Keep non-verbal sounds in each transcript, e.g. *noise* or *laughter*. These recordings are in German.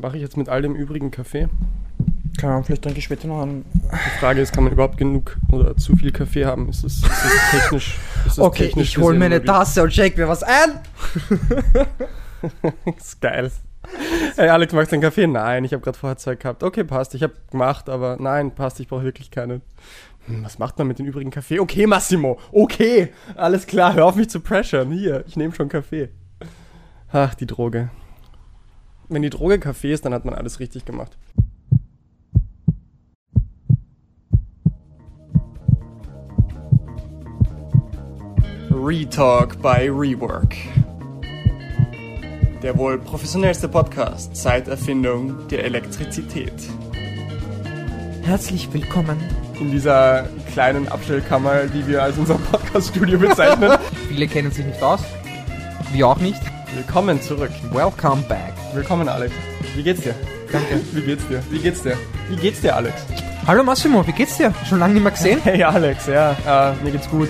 mache ich jetzt mit all dem übrigen Kaffee? Keine Ahnung, vielleicht trinke ich später noch einen. Die Frage ist, kann man überhaupt genug oder zu viel Kaffee haben? Ist das, ist das technisch? Ist das Okay, technisch ich hole mir eine möglich? Tasse und shake mir was ein. *laughs* Ist geil. Hey Alex, magst du einen Kaffee? Nein, ich habe gerade vorher zwei gehabt. Okay, passt. Ich habe gemacht, aber nein, passt. Ich brauche wirklich keinen. Hm, was macht man mit dem übrigen Kaffee? Okay, Massimo. Okay, alles klar. Hör auf mich zu pressuren. Hier, ich nehme schon Kaffee. Ach, die Droge. Wenn die Droge Kaffee ist, dann hat man alles richtig gemacht. Retalk by Rework. Der wohl professionellste Podcast seit Erfindung der Elektrizität. Herzlich willkommen. In dieser kleinen Abstellkammer, die wir als unser Podcast-Studio bezeichnen. *laughs* Viele kennen sich nicht aus. Wir auch nicht. Willkommen zurück. Welcome back. Willkommen, Alex. Wie geht's dir? Danke. Wie geht's dir? Wie geht's dir? Wie geht's dir, Alex? Hallo Massimo, wie geht's dir? Schon lange nicht mehr gesehen? *laughs* Hey, Alex, ja, äh, mir geht's gut.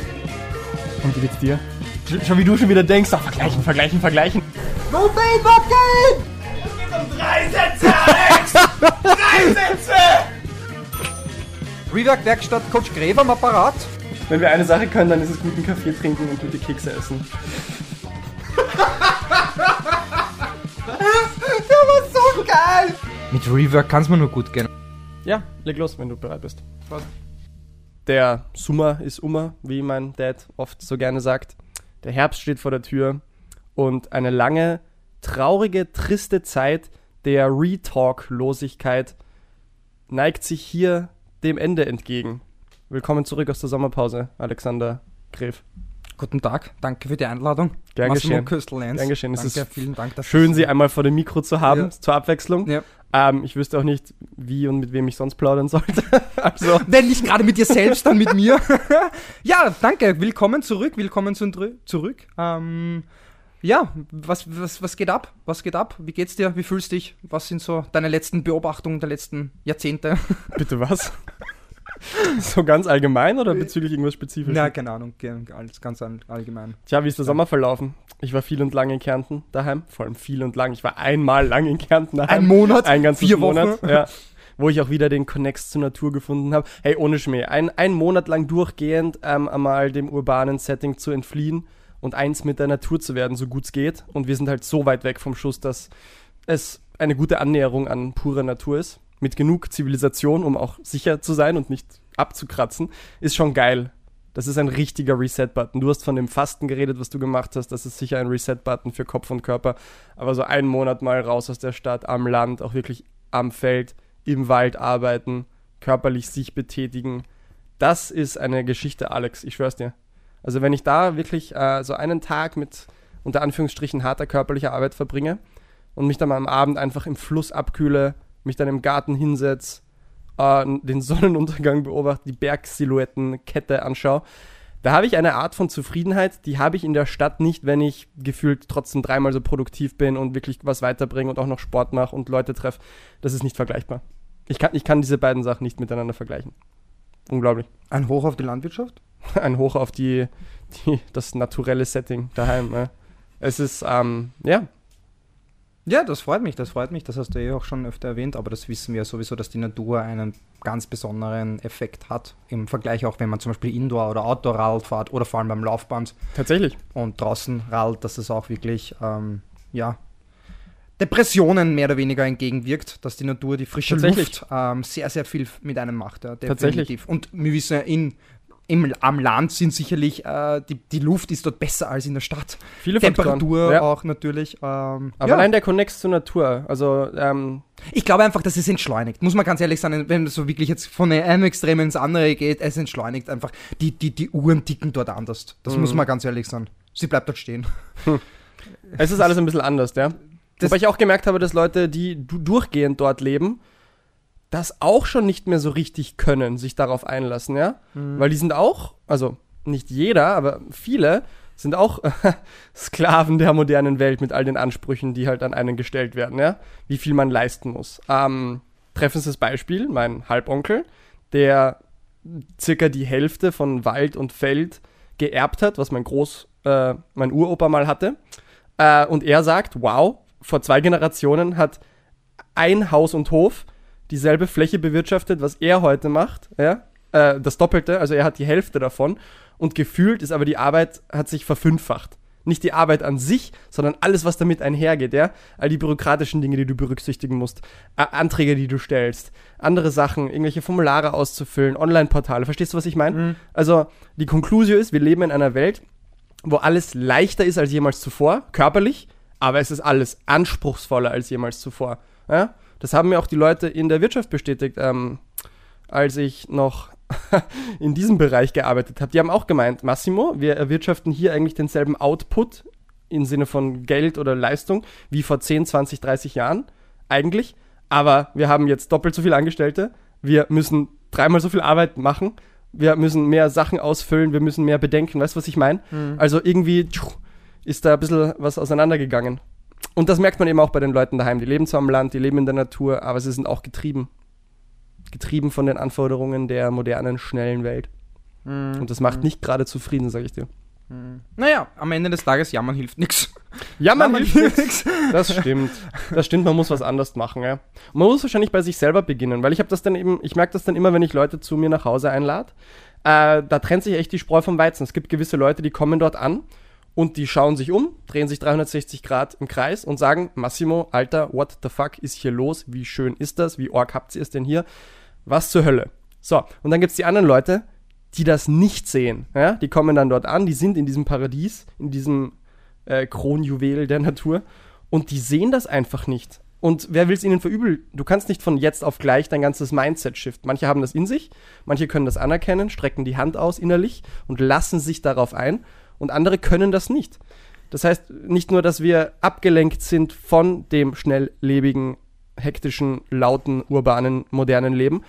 Und wie geht's dir? Sch- Schon wie du schon wieder denkst, ach, vergleichen, vergleichen, vergleichen. No pain, what gain? Drei Sätze, Alex! *laughs* Drei Sätze! Rework Werkstatt Coach Gräber am Apparat. Wenn wir eine Sache können, dann ist es guten Kaffee trinken und gute Kekse essen. *laughs* Der war so geil. Mit Rework kann's mir nur gut gehen. Ja, leg los, wenn du bereit bist. Der Sommer ist Ummer, wie mein Dad oft so gerne sagt. Der Herbst steht vor der Tür und eine lange, traurige, triste Zeit der Retalk-Losigkeit neigt sich hier dem Ende entgegen. Willkommen zurück aus der Sommerpause, Alexander Gref. Guten Tag, danke für die Einladung. Gern Massimo geschehen. Gern geschehen. Es Danke, ist vielen Dank. dass Schön, Sie einmal vor dem Mikro zu haben, Ja. zur Abwechslung. Ja. Ähm, ich wüsste auch nicht, wie und mit wem ich sonst plaudern sollte. *laughs* also, Wenn nicht gerade mit dir selbst, dann mit mir. *laughs* ja, danke. Willkommen zurück. Willkommen zu, zurück. Ähm, ja, was, was, was geht ab? Was geht ab? Wie geht's dir? Wie fühlst du dich? Was sind so deine letzten Beobachtungen der letzten Jahrzehnte? *laughs* bitte was? *laughs* so ganz allgemein oder bezüglich irgendwas Spezifisches? Na, keine Ahnung. Alles ganz all- allgemein. Tja, wie ist der Sommer verlaufen? Ich war viel und lang in Kärnten daheim. Vor allem viel und lang. Ich war einmal lang in Kärnten daheim. Ein Monat? Ein ganzes Vier Monat. Wochen? Ja. Wo ich auch wieder den Connex zur Natur gefunden habe. Hey, ohne Schmäh. Ein, ein Monat lang durchgehend ähm, einmal dem urbanen Setting zu entfliehen und eins mit der Natur zu werden, so gut es geht. Und wir sind halt so weit weg vom Schuss, dass es eine gute Annäherung an pure Natur ist. Mit genug Zivilisation, um auch sicher zu sein und nicht abzukratzen, ist schon geil. Das ist ein richtiger Reset-Button. Du hast von dem Fasten geredet, was du gemacht hast. Das ist sicher ein Reset-Button für Kopf und Körper. Aber so einen Monat mal raus aus der Stadt, am Land, auch wirklich am Feld, im Wald arbeiten, körperlich sich betätigen. Das ist eine Geschichte, Alex. Ich schwör's dir. Also wenn ich da wirklich äh, so einen Tag mit unter Anführungsstrichen harter körperlicher Arbeit verbringe und mich dann mal am Abend einfach im Fluss abkühle, mich dann im Garten hinsetze, äh, den *laughs* Sonnenuntergang beobachte, die Bergsilhouetten, Kette anschaue, da habe ich eine Art von Zufriedenheit, die habe ich in der Stadt nicht, wenn ich gefühlt trotzdem dreimal so produktiv bin und wirklich was weiterbringe und auch noch Sport mache und Leute treffe. Das ist nicht vergleichbar. Ich kann, ich kann diese beiden Sachen nicht miteinander vergleichen. Unglaublich. Ein Hoch auf die Landwirtschaft? *laughs* Ein Hoch auf die, die das naturelle Setting daheim. Ne? Es ist, ähm, ja, Ja, das freut mich, das freut mich. Das hast du eh auch schon öfter erwähnt, aber das wissen wir ja sowieso, dass die Natur einen ganz besonderen Effekt hat. Im Vergleich auch, wenn man zum Beispiel Indoor- oder Outdoor-Radl fährt oder vor allem beim Laufband tatsächlich. und draußen radelt, dass es auch wirklich, ähm, ja, Depressionen mehr oder weniger entgegenwirkt, dass die Natur, die frische Tatsächlich. Luft ähm, sehr, sehr viel mit einem macht. Ja, Tatsächlich. definitiv. Und wir wissen ja, in, im, am Land sind sicherlich, äh, die, die Luft ist dort besser als in der Stadt. Viele Temperatur Faktoren. Ja. auch natürlich. Ähm, Aber ja. allein der Connex zur Natur, also ähm, Ich glaube einfach, dass es entschleunigt. Muss man ganz ehrlich sagen, wenn es so wirklich jetzt von einem Extrem ins andere geht, es entschleunigt einfach. Die, die, die Uhren ticken dort anders. Das Mhm. muss man ganz ehrlich sagen. Sie bleibt dort stehen. es ist alles ein bisschen anders, ja. Das- Wobei ich auch gemerkt habe, dass Leute, die du durchgehend dort leben, das auch schon nicht mehr so richtig können, sich darauf einlassen, ja. Weil die sind auch, also nicht jeder, aber viele sind auch *laughs* Sklaven der modernen Welt mit all den Ansprüchen, die halt an einen gestellt werden, ja. Wie viel man leisten muss. Ähm, treffendes Beispiel, mein Halbonkel, der circa die Hälfte von Wald und Feld geerbt hat, was mein Groß, äh, mein Uropa mal hatte. Äh, und er sagt, wow, vor zwei Generationen hat ein Haus und Hof, dieselbe Fläche bewirtschaftet, was er heute macht, ja, äh, das Doppelte, also er hat die Hälfte davon und gefühlt ist aber die Arbeit, hat sich verfünffacht. Nicht die Arbeit an sich, sondern alles, was damit einhergeht, ja. All die bürokratischen Dinge, die du berücksichtigen musst, A Anträge, die du stellst, andere Sachen, irgendwelche Formulare auszufüllen, Online-Portale. Verstehst du, was ich meine? Mhm. Also, die Konklusio ist, wir leben in einer Welt, wo alles leichter ist als jemals zuvor, körperlich, aber es ist alles anspruchsvoller als jemals zuvor. Ja? Das haben mir auch die Leute in der Wirtschaft bestätigt, ähm, als ich noch *laughs* in diesem Bereich gearbeitet habe. Die haben auch gemeint, Massimo, wir erwirtschaften hier eigentlich denselben Output im Sinne von Geld oder Leistung wie vor 10, 20, 30 Jahren eigentlich, aber wir haben jetzt doppelt so viele Angestellte, wir müssen dreimal so viel Arbeit machen, wir müssen mehr Sachen ausfüllen, wir müssen mehr bedenken, weißt du, was ich meine? Mhm. Also irgendwie tschuh, ist da ein bisschen was auseinandergegangen. Und das merkt man eben auch bei den Leuten daheim. Die leben zwar am Land, die leben in der Natur, aber sie sind auch getrieben. Getrieben von den Anforderungen der modernen, schnellen Welt. Mhm. Und das macht nicht gerade zufrieden, sage ich dir. Naja, am Ende des Tages, jammern hilft nichts. Jammern hilft nichts. Das stimmt. Das stimmt, man muss was anderes machen, ja. Man muss wahrscheinlich bei sich selber beginnen, weil ich habe das dann eben, ich merke das dann immer, wenn ich Leute zu mir nach Hause einlade. Äh, da trennt sich echt die Spreu vom Weizen. Es gibt gewisse Leute, die kommen dort an und die schauen sich um, drehen sich 360 Grad im Kreis und sagen, Massimo, Alter, what the fuck ist hier los? Wie schön ist das? Wie org habt ihr es denn hier? Was zur Hölle? So, und dann gibt es die anderen Leute, die das nicht sehen. Ja? Die kommen dann dort an, die sind in diesem Paradies, in diesem äh, Kronjuwel der Natur und die sehen das einfach nicht. Und wer will es ihnen verübeln? Du kannst nicht von jetzt auf gleich dein ganzes Mindset shiften. Manche haben das in sich, manche können das anerkennen, strecken die Hand aus innerlich und lassen sich darauf ein und andere können das nicht. Das heißt nicht nur, dass wir abgelenkt sind von dem schnelllebigen, hektischen, lauten, urbanen, modernen Leben,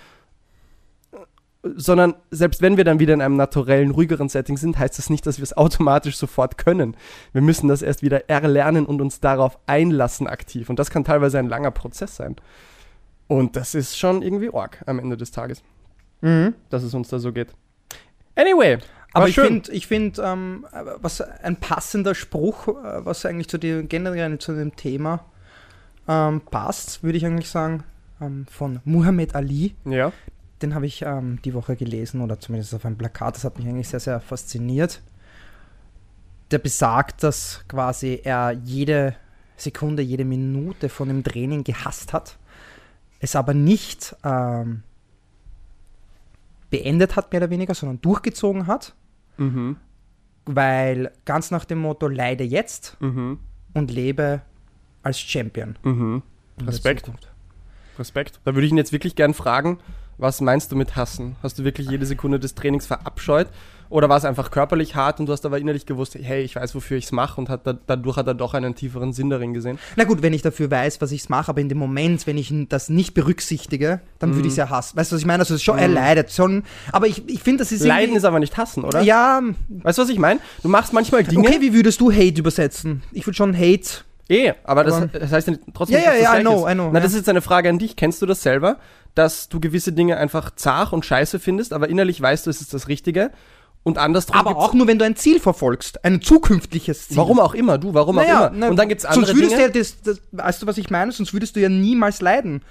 sondern selbst wenn wir dann wieder in einem naturellen, ruhigeren Setting sind, heißt das nicht, dass wir es automatisch sofort können. Wir müssen das erst wieder erlernen und uns darauf einlassen aktiv. Und das kann teilweise ein langer Prozess sein. Und das ist schon irgendwie org am Ende des Tages, Mhm. dass es uns da so geht. Anyway, Aber ich finde, ich find, ähm, was ein passender Spruch, äh, was eigentlich zu dem, generell zu dem Thema ähm, passt, würde ich eigentlich sagen, ähm, von Muhammad Ali. Ja. Den habe ich ähm, die Woche gelesen oder zumindest auf einem Plakat. Das hat mich eigentlich sehr, sehr fasziniert. Der besagt, dass quasi er jede Sekunde, jede Minute von dem Training gehasst hat, es aber nicht ähm, beendet hat, mehr oder weniger, sondern durchgezogen hat, Mhm. weil ganz nach dem Motto leide jetzt Mhm. und lebe als Champion. Mhm. Respekt. Respekt. Da würde ich ihn jetzt wirklich gern fragen, was meinst du mit hassen? Hast du wirklich jede Sekunde des Trainings verabscheut? Oder war es einfach körperlich hart und du hast aber innerlich gewusst, hey, ich weiß, wofür ich es mache und hat da, dadurch hat er doch einen tieferen Sinn darin gesehen? Na gut, wenn ich dafür weiß, was ich mache, aber in dem Moment, wenn ich das nicht berücksichtige, dann würde ich es ja hassen. Weißt du, was ich meine? Also es ist schon, er Mhm. leidet schon. Aber ich, ich finde, das ist Leiden ist aber nicht hassen, oder? Ja, Weißt du, was ich meine? Du machst manchmal Dinge. okay, wie würdest du Hate übersetzen? Ich würde schon Hate. Eh, aber das, das heißt trotzdem Ja, nicht, ja, das ja, I know, ist. I know, Na, ja. das ist jetzt eine Frage an dich. Kennst du das selber, dass du gewisse Dinge einfach zart und scheiße findest, aber innerlich weißt du, es ist das Richtige und andersrum Aber auch nur, wenn du ein Ziel verfolgst. Ein zukünftiges Ziel. Warum auch immer, du, warum Naja, auch immer. und dann gibt es andere Sonst würdest Dinge. du ja das, das, weißt du, was ich meine? Sonst würdest du ja niemals leiden.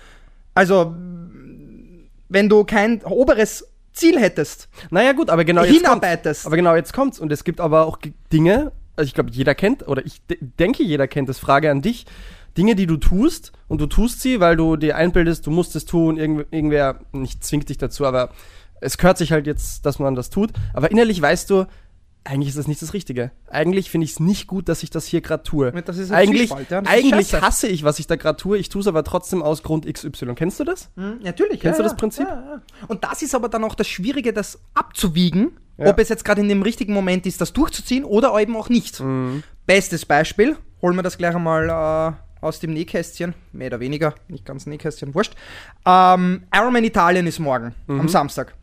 Also, wenn du kein oberes Ziel hättest, Naja, gut, aber genau jetzt kommt's. hinarbeitest. Aber genau jetzt kommt's. Und es gibt aber auch Dinge, also ich glaube, jeder kennt, oder ich de denke, jeder kennt das. Frage an dich. Dinge, die du tust, und du tust sie, weil du dir einbildest, du musst es tun, irgend irgendwer, nicht zwingt dich dazu, aber es gehört sich halt jetzt, dass man das tut. Aber innerlich weißt du, eigentlich ist das nicht das Richtige. Eigentlich finde ich es nicht gut, dass ich das hier gerade tue. Das ist ein Eigentlich, ja, eigentlich hasse ich, was ich da gerade tue. Ich tue es aber trotzdem aus Grund XY. Kennst du das? Hm, natürlich. Kennst ja, du das Prinzip? Ja, ja. Und das ist aber dann auch das Schwierige, das abzuwiegen, ob es jetzt gerade in dem richtigen Moment ist, das durchzuziehen oder eben auch nicht. Mhm. Bestes Beispiel, holen wir das gleich einmal äh, aus dem Nähkästchen, mehr oder weniger, nicht ganz Nähkästchen, wurscht. Ähm, Ironman Italien ist morgen, am Samstag.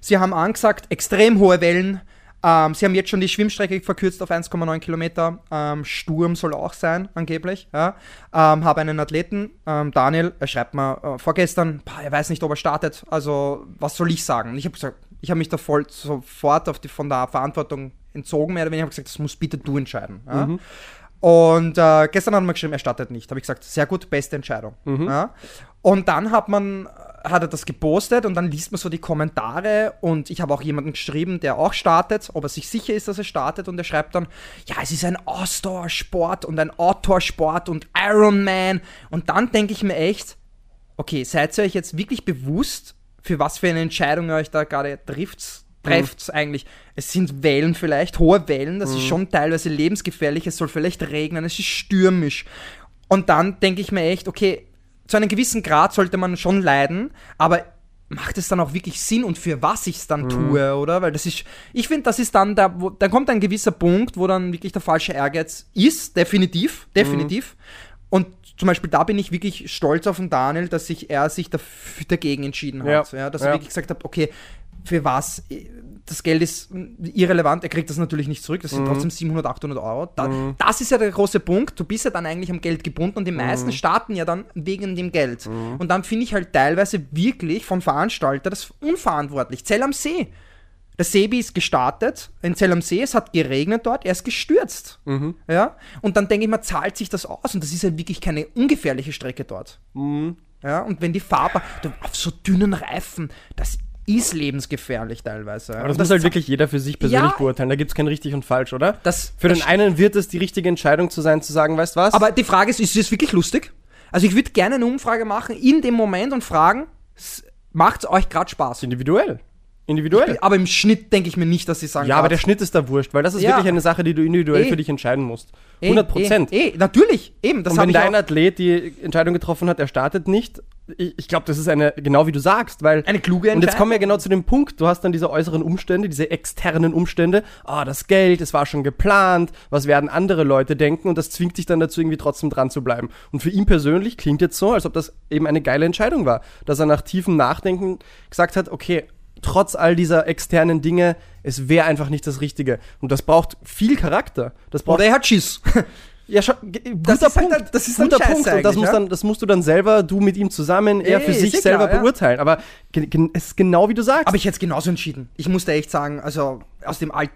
Sie haben angesagt, extrem hohe Wellen. Ähm, sie haben jetzt schon die Schwimmstrecke verkürzt auf 1,9 Kilometer. Ähm, Sturm soll auch sein, angeblich. Ja. Ähm, habe einen Athleten, ähm, Daniel, er schreibt mir äh, vorgestern, boah, er weiß nicht, ob er startet. Also, was soll ich sagen? Ich habe gesagt, ich habe mich da voll sofort die, von der Verantwortung entzogen, mehr oder weniger. Ich habe gesagt, das musst bitte du entscheiden. Ja. Und äh, gestern hat man geschrieben, er startet nicht. Habe ich gesagt, sehr gut, beste Entscheidung. Mhm. Ja. Und dann hat man hat er das gepostet und dann liest man so die Kommentare und ich habe auch jemanden geschrieben, der auch startet, ob er sich sicher ist, dass er startet und er schreibt dann, ja, es ist ein Ausdauersport und ein Outdoor-Sport und Ironman und dann denke ich mir echt, okay, seid ihr euch jetzt wirklich bewusst, für was für eine Entscheidung ihr euch da gerade trifft? Trefft eigentlich. Es sind Wellen vielleicht, hohe Wellen, das ist schon teilweise lebensgefährlich, es soll vielleicht regnen, es ist stürmisch. Und dann denke ich mir echt, okay, zu einem gewissen Grad sollte man schon leiden, aber macht es dann auch wirklich Sinn und für was ich es dann tue, oder? Weil das ist, ich finde, das ist dann da, wo, dann kommt ein gewisser Punkt, wo dann wirklich der falsche Ehrgeiz ist, definitiv, definitiv. Und zum Beispiel da bin ich wirklich stolz auf den Daniel, dass sich er sich dagegen entschieden hat. Ja, Ja, dass ja. er wirklich gesagt hat, okay, für was? Das Geld ist irrelevant, er kriegt das natürlich nicht zurück, das sind trotzdem 700, 800 Euro. Da, Das ist ja der große Punkt, du bist ja dann eigentlich am Geld gebunden und die meisten starten ja dann wegen dem Geld. Und dann finde ich halt teilweise wirklich vom Veranstalter das unverantwortlich. Zell am See. Der Sebi ist gestartet in Zell am See, es hat geregnet dort, er ist gestürzt. Ja? Und dann denke ich mal, zahlt sich das aus? Und das ist ja wirklich keine ungefährliche Strecke dort. Ja? Und wenn die Fahrbahn, auf so dünnen Reifen, das ist lebensgefährlich teilweise. Aber das, Und muss halt wirklich jeder für sich persönlich Ja. beurteilen. Da gibt es kein richtig und falsch, oder? Das, Für das den einen wird es die richtige Entscheidung zu sein, zu sagen, weißt was? Aber die Frage ist, ist es wirklich lustig? Also ich würde gerne eine Umfrage machen in dem Moment und fragen, macht es euch gerade Spaß? individuell. Individuell. Aber im Schnitt denke ich mir nicht, dass sie sagen, Ja, aber der Schnitt ist da wurscht, weil das ist Ja. wirklich eine Sache, die du individuell Eh. für dich entscheiden musst. Eh, 100 Prozent. Eh, eh, natürlich, eben. Das Und wenn ich dein auch, Athlet die Entscheidung getroffen hat, er startet nicht, ich, ich glaube, das ist eine, genau wie du sagst, weil. eine kluge Und jetzt kommen wir Entscheidung. genau zu dem Punkt, du hast dann diese äußeren Umstände, diese externen Umstände, ah, das Geld, es war schon geplant, was werden andere Leute denken und das zwingt dich dann dazu, irgendwie trotzdem dran zu bleiben. Und für ihn persönlich klingt jetzt so, als ob das eben eine geile Entscheidung war, dass er nach tiefem Nachdenken gesagt hat, okay, trotz all dieser externen Dinge, es wäre einfach nicht das Richtige. Und das braucht viel Charakter. Das braucht Oder er hat Schiss. *laughs* ja, guter Das ist halt Punkt. dann- das ist guter scheiße Punkt. Und das, muss ja? dann, das musst du dann selber, du mit ihm zusammen, er Ey, für sich eh selber klar, beurteilen. Aber es ist genau wie du sagst. Aber ich hätte es genauso entschieden. Ich musste echt sagen, also aus dem Alt.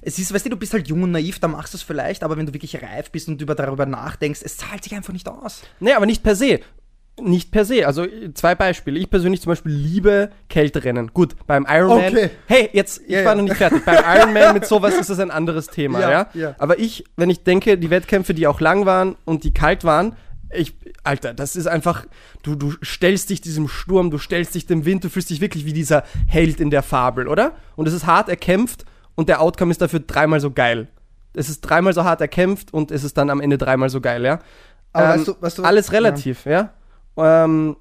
Es ist, weißt du, du bist halt jung und naiv, da machst du es vielleicht, aber wenn du wirklich reif bist und über darüber nachdenkst, es zahlt sich einfach nicht aus. nee, aber nicht per se. Nicht per se. Also zwei Beispiele. Ich persönlich zum Beispiel liebe Kälterennen. Gut, beim Ironman. Okay. Hey, jetzt, ich Ja, war ja. noch nicht fertig. beim *laughs* Ironman mit sowas ist das ein anderes Thema, ja, Ja, ja. Aber ich, wenn ich denke, die Wettkämpfe, die auch lang waren und die kalt waren, ich, Alter, das ist einfach, du, du stellst dich diesem Sturm, du stellst dich dem Wind, du fühlst dich wirklich wie dieser Held in der Fabel, oder? Und es ist hart erkämpft und der Outcome ist dafür dreimal so geil. Es ist dreimal so hart erkämpft und es ist dann am Ende dreimal so geil, ja? Aber Ähm, weißt du- weißt du- alles relativ, ja. Ähm,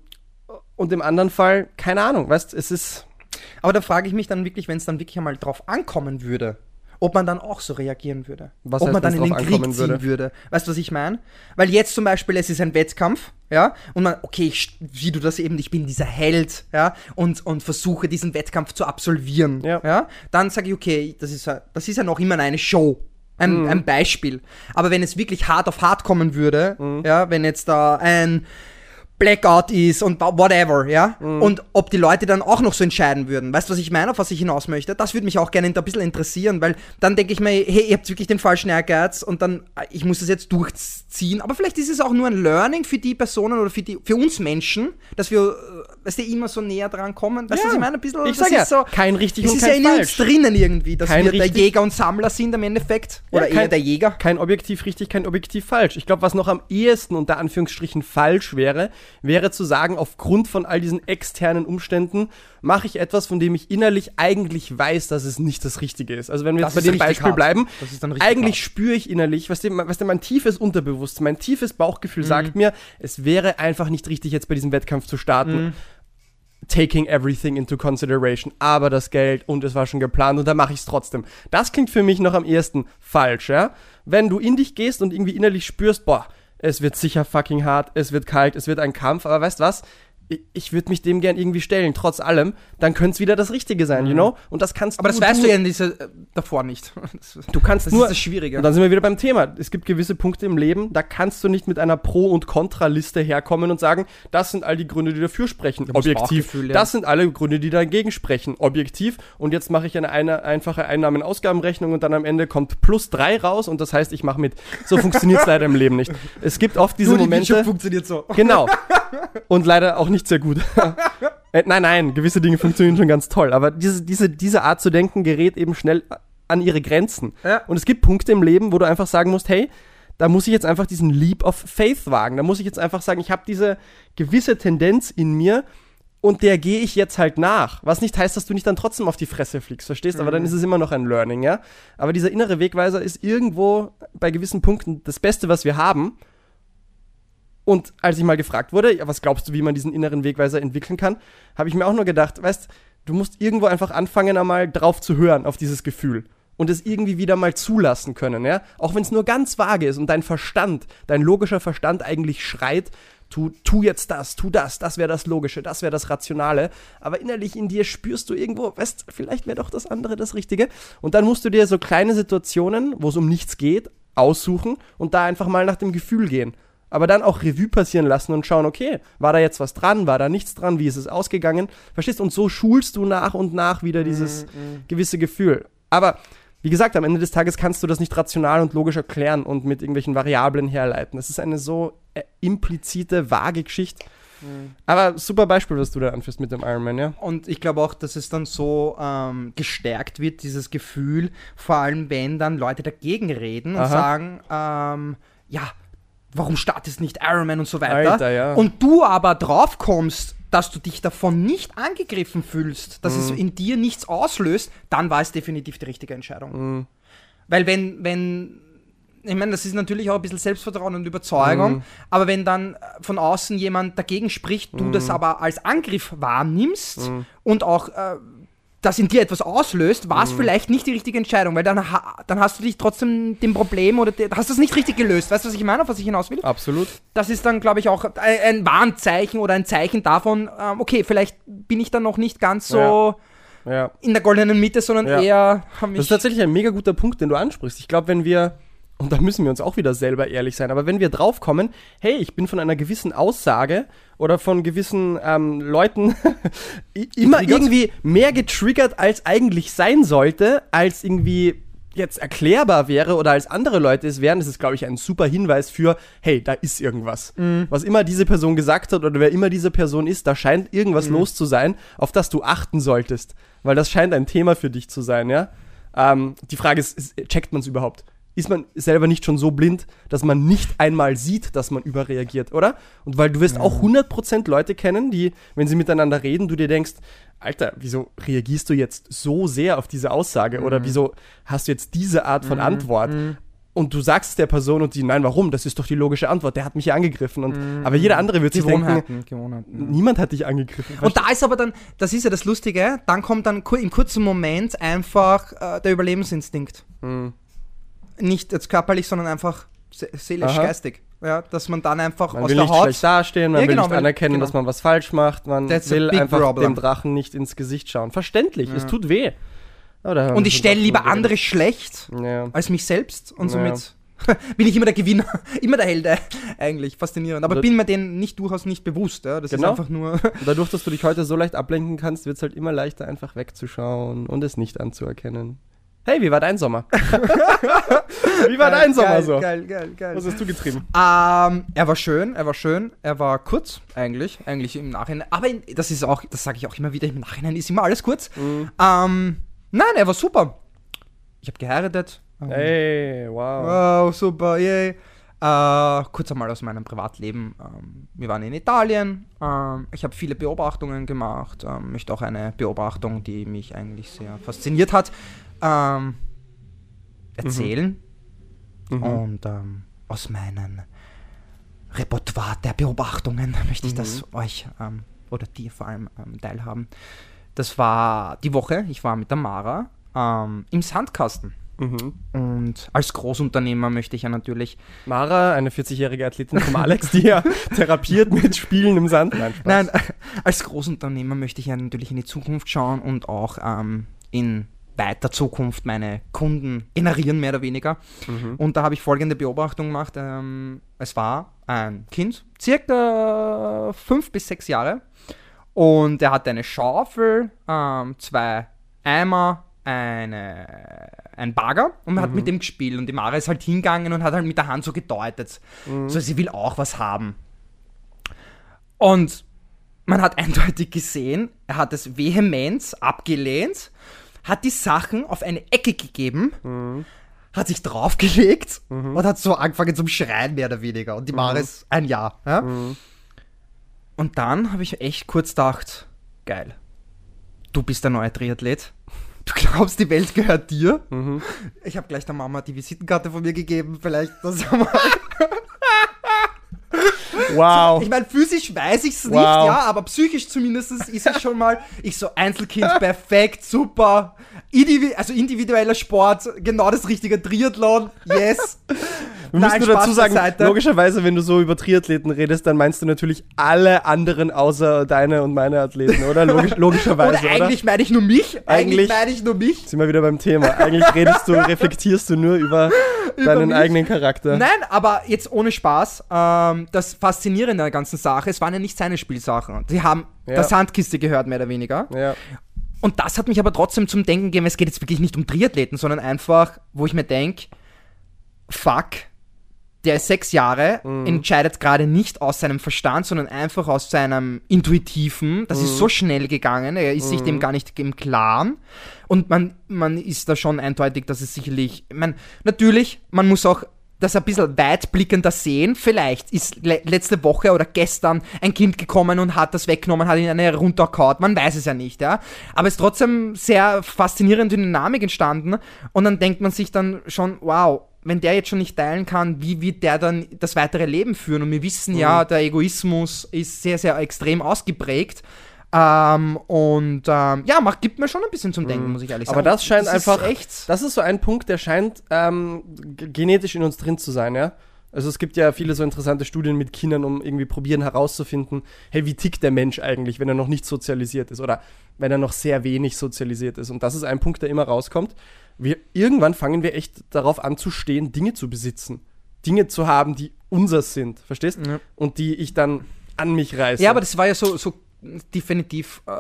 und im anderen Fall, keine Ahnung, weißt es ist. Aber da frage ich mich dann wirklich, wenn es dann wirklich einmal drauf ankommen würde, ob man dann auch so reagieren würde. Was ob heißt, man dann in den Krieg ziehen würde? würde. Weißt du, was ich meine? Weil jetzt zum Beispiel, es ist ein Wettkampf, ja, und man, okay, ich, wie du das eben, ich bin dieser Held, ja, und, und versuche diesen Wettkampf zu absolvieren, Ja. dann sage ich, okay, das ist, ja, das ist ja noch immer eine Show. Ein, Mhm. ein Beispiel. Aber wenn es wirklich hart auf hart kommen würde, Mhm. ja, wenn jetzt da ein Blackout ist und whatever, ja? Mhm. Und ob die Leute dann auch noch so entscheiden würden. Weißt du, was ich meine, auf was ich hinaus möchte? Das würde mich auch gerne ein bisschen interessieren, weil dann denke ich mir, hey, ihr habt wirklich den falschen Ehrgeiz und dann, äh, ich muss das jetzt durchziehen. Aber vielleicht ist es auch nur ein Learning für die Personen oder für, die, für uns Menschen, dass wir, äh, weißt du, immer so näher dran kommen. Weißt du, was ich meine? Ein bisschen, Ich das sag ja, ist so, kein richtig es und ist kein ja in uns falsch. drinnen irgendwie, dass Kein wir der richtig- Jäger und Sammler sind im Endeffekt. Ja, Oder kein- eher der Jäger. Kein objektiv richtig, kein objektiv falsch. Ich glaube, was noch am ehesten unter Anführungsstrichen falsch wäre, wäre zu sagen, aufgrund von all diesen externen Umständen mache ich etwas, von dem ich innerlich eigentlich weiß, dass es nicht das Richtige ist. Also wenn wir Das jetzt bei ist dem Beispiel hart. bleiben, ist eigentlich hart. spüre ich innerlich, was dem, was dem mein tiefes Unterbewusstsein, mein tiefes Bauchgefühl Mhm. sagt mir, es wäre einfach nicht richtig, jetzt bei diesem Wettkampf zu starten. Mhm. Taking everything into consideration, aber das Geld und es war schon geplant und da mache ich es trotzdem. Das klingt für mich noch am ehesten falsch, ja? Wenn du in dich gehst und irgendwie innerlich spürst, boah, es wird sicher fucking hart, es wird kalt, es wird ein Kampf, aber weißt was? Ich, würde mich dem gern irgendwie stellen, trotz allem, dann könnte es wieder das Richtige sein, you know? Und das kannst Mhm. Aber das weißt du ja in dieser, äh, davor nicht. *laughs* Das, Du kannst das nur, ist das Schwierige. und dann sind wir wieder beim Thema. Es gibt gewisse Punkte im Leben, da kannst du nicht mit einer Pro- und Kontraliste herkommen und sagen, das sind all die Gründe, die dafür sprechen. Da Objektiv. Ja. Das sind alle Gründe, die dagegen sprechen. Objektiv. Und jetzt mache ich eine, eine einfache Einnahmen-Ausgabenrechnung und dann am Ende kommt plus drei raus und das heißt, ich mache mit. So funktioniert es *laughs* leider im Leben nicht. Es gibt oft diese Nur die Momente. Funktioniert so. Genau. Und leider auch nicht sehr gut. *laughs* äh, nein, nein, gewisse Dinge funktionieren schon ganz toll. Aber diese, diese, diese Art zu denken gerät eben schnell an ihre Grenzen. Ja. Und es gibt Punkte im Leben, wo du einfach sagen musst, hey, da muss ich jetzt einfach diesen Leap of Faith wagen. Da muss ich jetzt einfach sagen, ich habe diese gewisse Tendenz in mir und der gehe ich jetzt halt nach. Was nicht heißt, dass du nicht dann trotzdem auf die Fresse fliegst, verstehst? Aber dann ist es immer noch ein Learning, ja? Aber dieser innere Wegweiser ist irgendwo bei gewissen Punkten das Beste, was wir haben. Und als ich mal gefragt wurde, ja, was glaubst du, wie man diesen inneren Wegweiser entwickeln kann, habe ich mir auch nur gedacht, weißt, du musst irgendwo einfach anfangen, einmal drauf zu hören, auf dieses Gefühl. Und es irgendwie wieder mal zulassen können, ja? Auch wenn es nur ganz vage ist und dein Verstand, dein logischer Verstand eigentlich schreit, tu, tu jetzt das, tu das, das wäre das Logische, das wäre das Rationale. Aber innerlich in dir spürst du irgendwo, weißt, vielleicht wäre doch das andere das Richtige. Und dann musst du dir so kleine Situationen, wo es um nichts geht, aussuchen und da einfach mal nach dem Gefühl gehen. Aber dann auch Revue passieren lassen und schauen, okay, war da jetzt was dran, war da nichts dran, wie ist es ausgegangen? Verstehst du? Und so schulst du nach und nach wieder dieses gewisse Gefühl. Aber wie gesagt, am Ende des Tages kannst du das nicht rational und logisch erklären und mit irgendwelchen Variablen herleiten. Es ist eine so äh, implizite, vage Geschichte. Aber super Beispiel, was du da anführst mit dem Ironman, ja? Und ich glaube auch, dass es dann so ähm, gestärkt wird, dieses Gefühl, vor allem wenn dann Leute dagegen reden und Aha. sagen, ähm, ja, warum startest nicht Ironman und so weiter. Alter, ja. Und du aber drauf kommst, dass du dich davon nicht angegriffen fühlst, dass Mhm. es in dir nichts auslöst, dann war es definitiv die richtige Entscheidung. Mhm. Weil wenn, wenn, ich meine, das ist natürlich auch ein bisschen Selbstvertrauen und Überzeugung, Mhm. aber wenn dann von außen jemand dagegen spricht, du das aber als Angriff wahrnimmst Mhm. und auch äh, das in dir etwas auslöst, war es Mhm. vielleicht nicht die richtige Entscheidung, weil dann, dann hast du dich trotzdem dem Problem oder de- hast du es nicht richtig gelöst. Weißt du, was ich meine, auf was ich hinaus will? Absolut. Das ist dann, glaube ich, auch ein, Warnzeichen oder ein Zeichen davon, ähm, okay, vielleicht bin ich dann noch nicht ganz so Ja. in der goldenen Mitte, sondern Ja. eher haben Das ist tatsächlich ein mega guter Punkt, den du ansprichst. Ich glaube, wenn wir, und da müssen wir uns auch wieder selber ehrlich sein, aber wenn wir draufkommen, hey, ich bin von einer gewissen Aussage oder von gewissen ähm, Leuten *laughs* immer irgendwie mehr getriggert, als eigentlich sein sollte, als irgendwie jetzt erklärbar wäre oder als andere Leute es wären, das ist, glaube ich, ein super Hinweis für, hey, da ist irgendwas. Was immer diese Person gesagt hat oder wer immer diese Person ist, da scheint irgendwas los zu sein, auf das du achten solltest. Weil das scheint ein Thema für dich zu sein, ja. Ähm, die Frage ist, ist checkt man es überhaupt? Ist man selber nicht schon so blind, dass man nicht einmal sieht, dass man überreagiert, oder? Und weil du wirst auch 100% Leute kennen, die, wenn sie miteinander reden, du dir denkst, Alter, wieso reagierst du jetzt so sehr auf diese Aussage? Oder wieso hast du jetzt diese Art von Antwort? Und du sagst es der Person und die, nein, warum? Das ist doch die logische Antwort. Der hat mich ja angegriffen. Und, Aber jeder andere wird sich denken, Gewohnheiten, niemand hat dich angegriffen. Und da ist aber dann, das ist ja das Lustige, dann kommt dann im kurzen Moment einfach äh, der Überlebensinstinkt. Mhm. Nicht jetzt körperlich, sondern einfach se seelisch, Aha. geistig. Ja, dass man dann einfach Man aus will der nicht Haut. schlecht dastehen, man Ja, will genau, nicht weil- anerkennen, genau. dass man was falsch macht, man That's will einfach problem. dem Drachen nicht ins Gesicht schauen. Verständlich, es tut weh. Und ich stelle lieber drüber andere schlecht. Ja. als mich selbst und Ja. somit *laughs* bin ich immer der Gewinner, *laughs* immer der Held äh, eigentlich, faszinierend. Aber Oder- bin mir den nicht durchaus nicht bewusst. Ja? Das Genau. ist einfach nur. Dadurch, dass du dich heute so leicht ablenken kannst, wird es halt immer leichter, einfach wegzuschauen und es nicht anzuerkennen. Hey, wie war dein Sommer? *laughs* wie war dein Sommer geil, so? Geil, geil, geil. Was hast du getrieben? Ähm, er war schön, er war schön, er war kurz, eigentlich, eigentlich im Nachhinein. Aber in, das ist auch, das sage ich auch immer wieder, im Nachhinein ist immer alles kurz. Mhm. Ähm, nein, er war super. Ich habe geheiratet. Ähm, Hey, wow. Wow, super, yay. Äh, kurz einmal aus meinem Privatleben. Ähm, wir waren in Italien. Ähm, ich habe viele Beobachtungen gemacht. Ähm, möchte auch eine Beobachtung, die mich eigentlich sehr fasziniert hat, ähm, erzählen. Mhm. Und ähm, aus meinem Repertoire der Beobachtungen *laughs* möchte ich das euch ähm, oder dir vor allem ähm, teilhaben. Das war die Woche, ich war mit der Mara ähm, im Sandkasten. Mhm. Und als Großunternehmer möchte ich ja natürlich. Mara, eine 40-jährige Athletin vom Alex, die ja *laughs* therapiert mit Spielen im Sand. Nein. Nein, *laughs* als Großunternehmer möchte ich ja natürlich in die Zukunft schauen und auch ähm, in weiter Zukunft meine Kunden generieren, mehr oder weniger. Mhm. Und da habe ich folgende Beobachtung gemacht. Ähm, es war ein Kind, circa fünf bis sechs Jahre. Und er hatte eine Schaufel, ähm, zwei Eimer, eine, ein Bagger und man hat mit dem gespielt. Und die Mara ist halt hingegangen und hat halt mit der Hand so gedeutet. So, sie will auch was haben. Und man hat *laughs* eindeutig gesehen, er hat es vehement abgelehnt, hat die Sachen auf eine Ecke gegeben, hat sich draufgelegt und hat so angefangen zum Schreien, mehr oder weniger. Und die Mara ist ein Jahr. Ja? Und dann habe ich echt kurz gedacht, geil, du bist der neue Triathlet. Du glaubst, die Welt gehört dir. Ich habe gleich der Mama die Visitenkarte von mir gegeben. Vielleicht das mal. *laughs* Wow. Ich meine, physisch weiß ich es nicht, Wow. ja, aber psychisch zumindest ist es schon mal, ich so Einzelkind, perfekt, super. Indivi also individueller Sport, genau das richtige Triathlon, yes. *laughs* Wir müssen nur dazu sagen, logischerweise, wenn du so über Triathleten redest, dann meinst du natürlich alle anderen außer deine und meine Athleten, oder? Logisch, *laughs* logischerweise, Oder oder? eigentlich meine ich nur mich, eigentlich, Eigentlich- meine ich nur mich. Sind wir wieder beim Thema. Eigentlich redest du, *laughs* reflektierst du nur über, deinen mich. eigenen Charakter. Nein, aber jetzt ohne Spaß, ähm, das Faszinierende an der ganzen Sache, es waren ja nicht seine Spielsachen. Sie haben Ja. der Sandkiste gehört, mehr oder weniger. Ja. Und das hat mich aber trotzdem zum Denken gegeben, es geht jetzt wirklich nicht um Triathleten, sondern einfach, wo ich mir denke, fuck, der ist sechs Jahre, entscheidet gerade nicht aus seinem Verstand, sondern einfach aus seinem Intuitiven. Das ist so schnell gegangen, er ist sich dem gar nicht im Klaren. Und man, man ist da schon eindeutig, dass es sicherlich, ich meine, natürlich, man muss auch das ein bisschen weitblickender sehen. Vielleicht ist le letzte Woche oder gestern ein Kind gekommen und hat das weggenommen, hat ihn eine runtergehauen. Man weiß es ja nicht, ja. Aber es ist trotzdem sehr faszinierende Dynamik entstanden. Und dann denkt man sich dann schon, wow, wenn der jetzt schon nicht teilen kann, wie wird der dann das weitere Leben führen? Und wir wissen ja, Mhm. der Egoismus ist sehr, sehr extrem ausgeprägt. Ähm, und ähm, ja, macht, gibt mir schon ein bisschen zum Denken, muss ich ehrlich sagen. Mhm. Aber das scheint ist einfach, echt. das ist so ein Punkt, der scheint ähm, genetisch in uns drin zu sein, ja. Also es gibt ja viele so interessante Studien mit Kindern, um irgendwie probieren herauszufinden, hey, wie tickt der Mensch eigentlich, wenn er noch nicht sozialisiert ist oder wenn er noch sehr wenig sozialisiert ist. Und das ist ein Punkt, der immer rauskommt. Wir, irgendwann fangen wir echt darauf an zu stehen, Dinge zu besitzen. Dinge zu haben, die unseres sind, verstehst? Ja. Und die ich dann an mich reiße. Ja, aber das war ja so, so definitiv äh,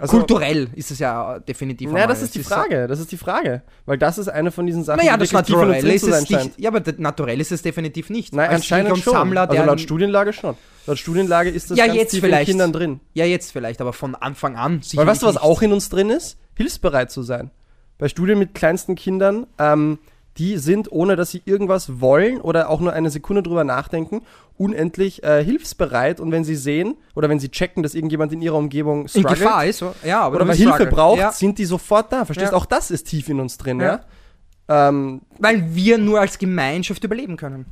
Also- kulturell ist es ja definitiv. Naja, das ist die Frage, das ist die Frage. Weil das ist eine von diesen Sachen, Naja, die das drin ist es nicht. Ja, aber Naturell ist es definitiv nicht. Nein, Als anscheinend schon. Sammler, also laut Studienlage schon. Laut Studienlage ist das Ja, ganz jetzt tief vielleicht. in Kindern drin. Ja, jetzt vielleicht, aber von Anfang an. Weil weißt du, was auch in uns drin ist? Hilfsbereit zu sein. Bei Studien mit kleinsten Kindern, ähm, die sind, ohne dass sie irgendwas wollen oder auch nur eine Sekunde drüber nachdenken, unendlich äh, hilfsbereit. Und wenn sie sehen oder wenn sie checken, dass irgendjemand in ihrer Umgebung in Gefahr ist. Ja, aber oder bist Hilfe braucht, Ja, sind die sofort da. Verstehst du? Ja. Auch das ist tief in uns drin, Ja. Ähm, weil wir nur als Gemeinschaft überleben können.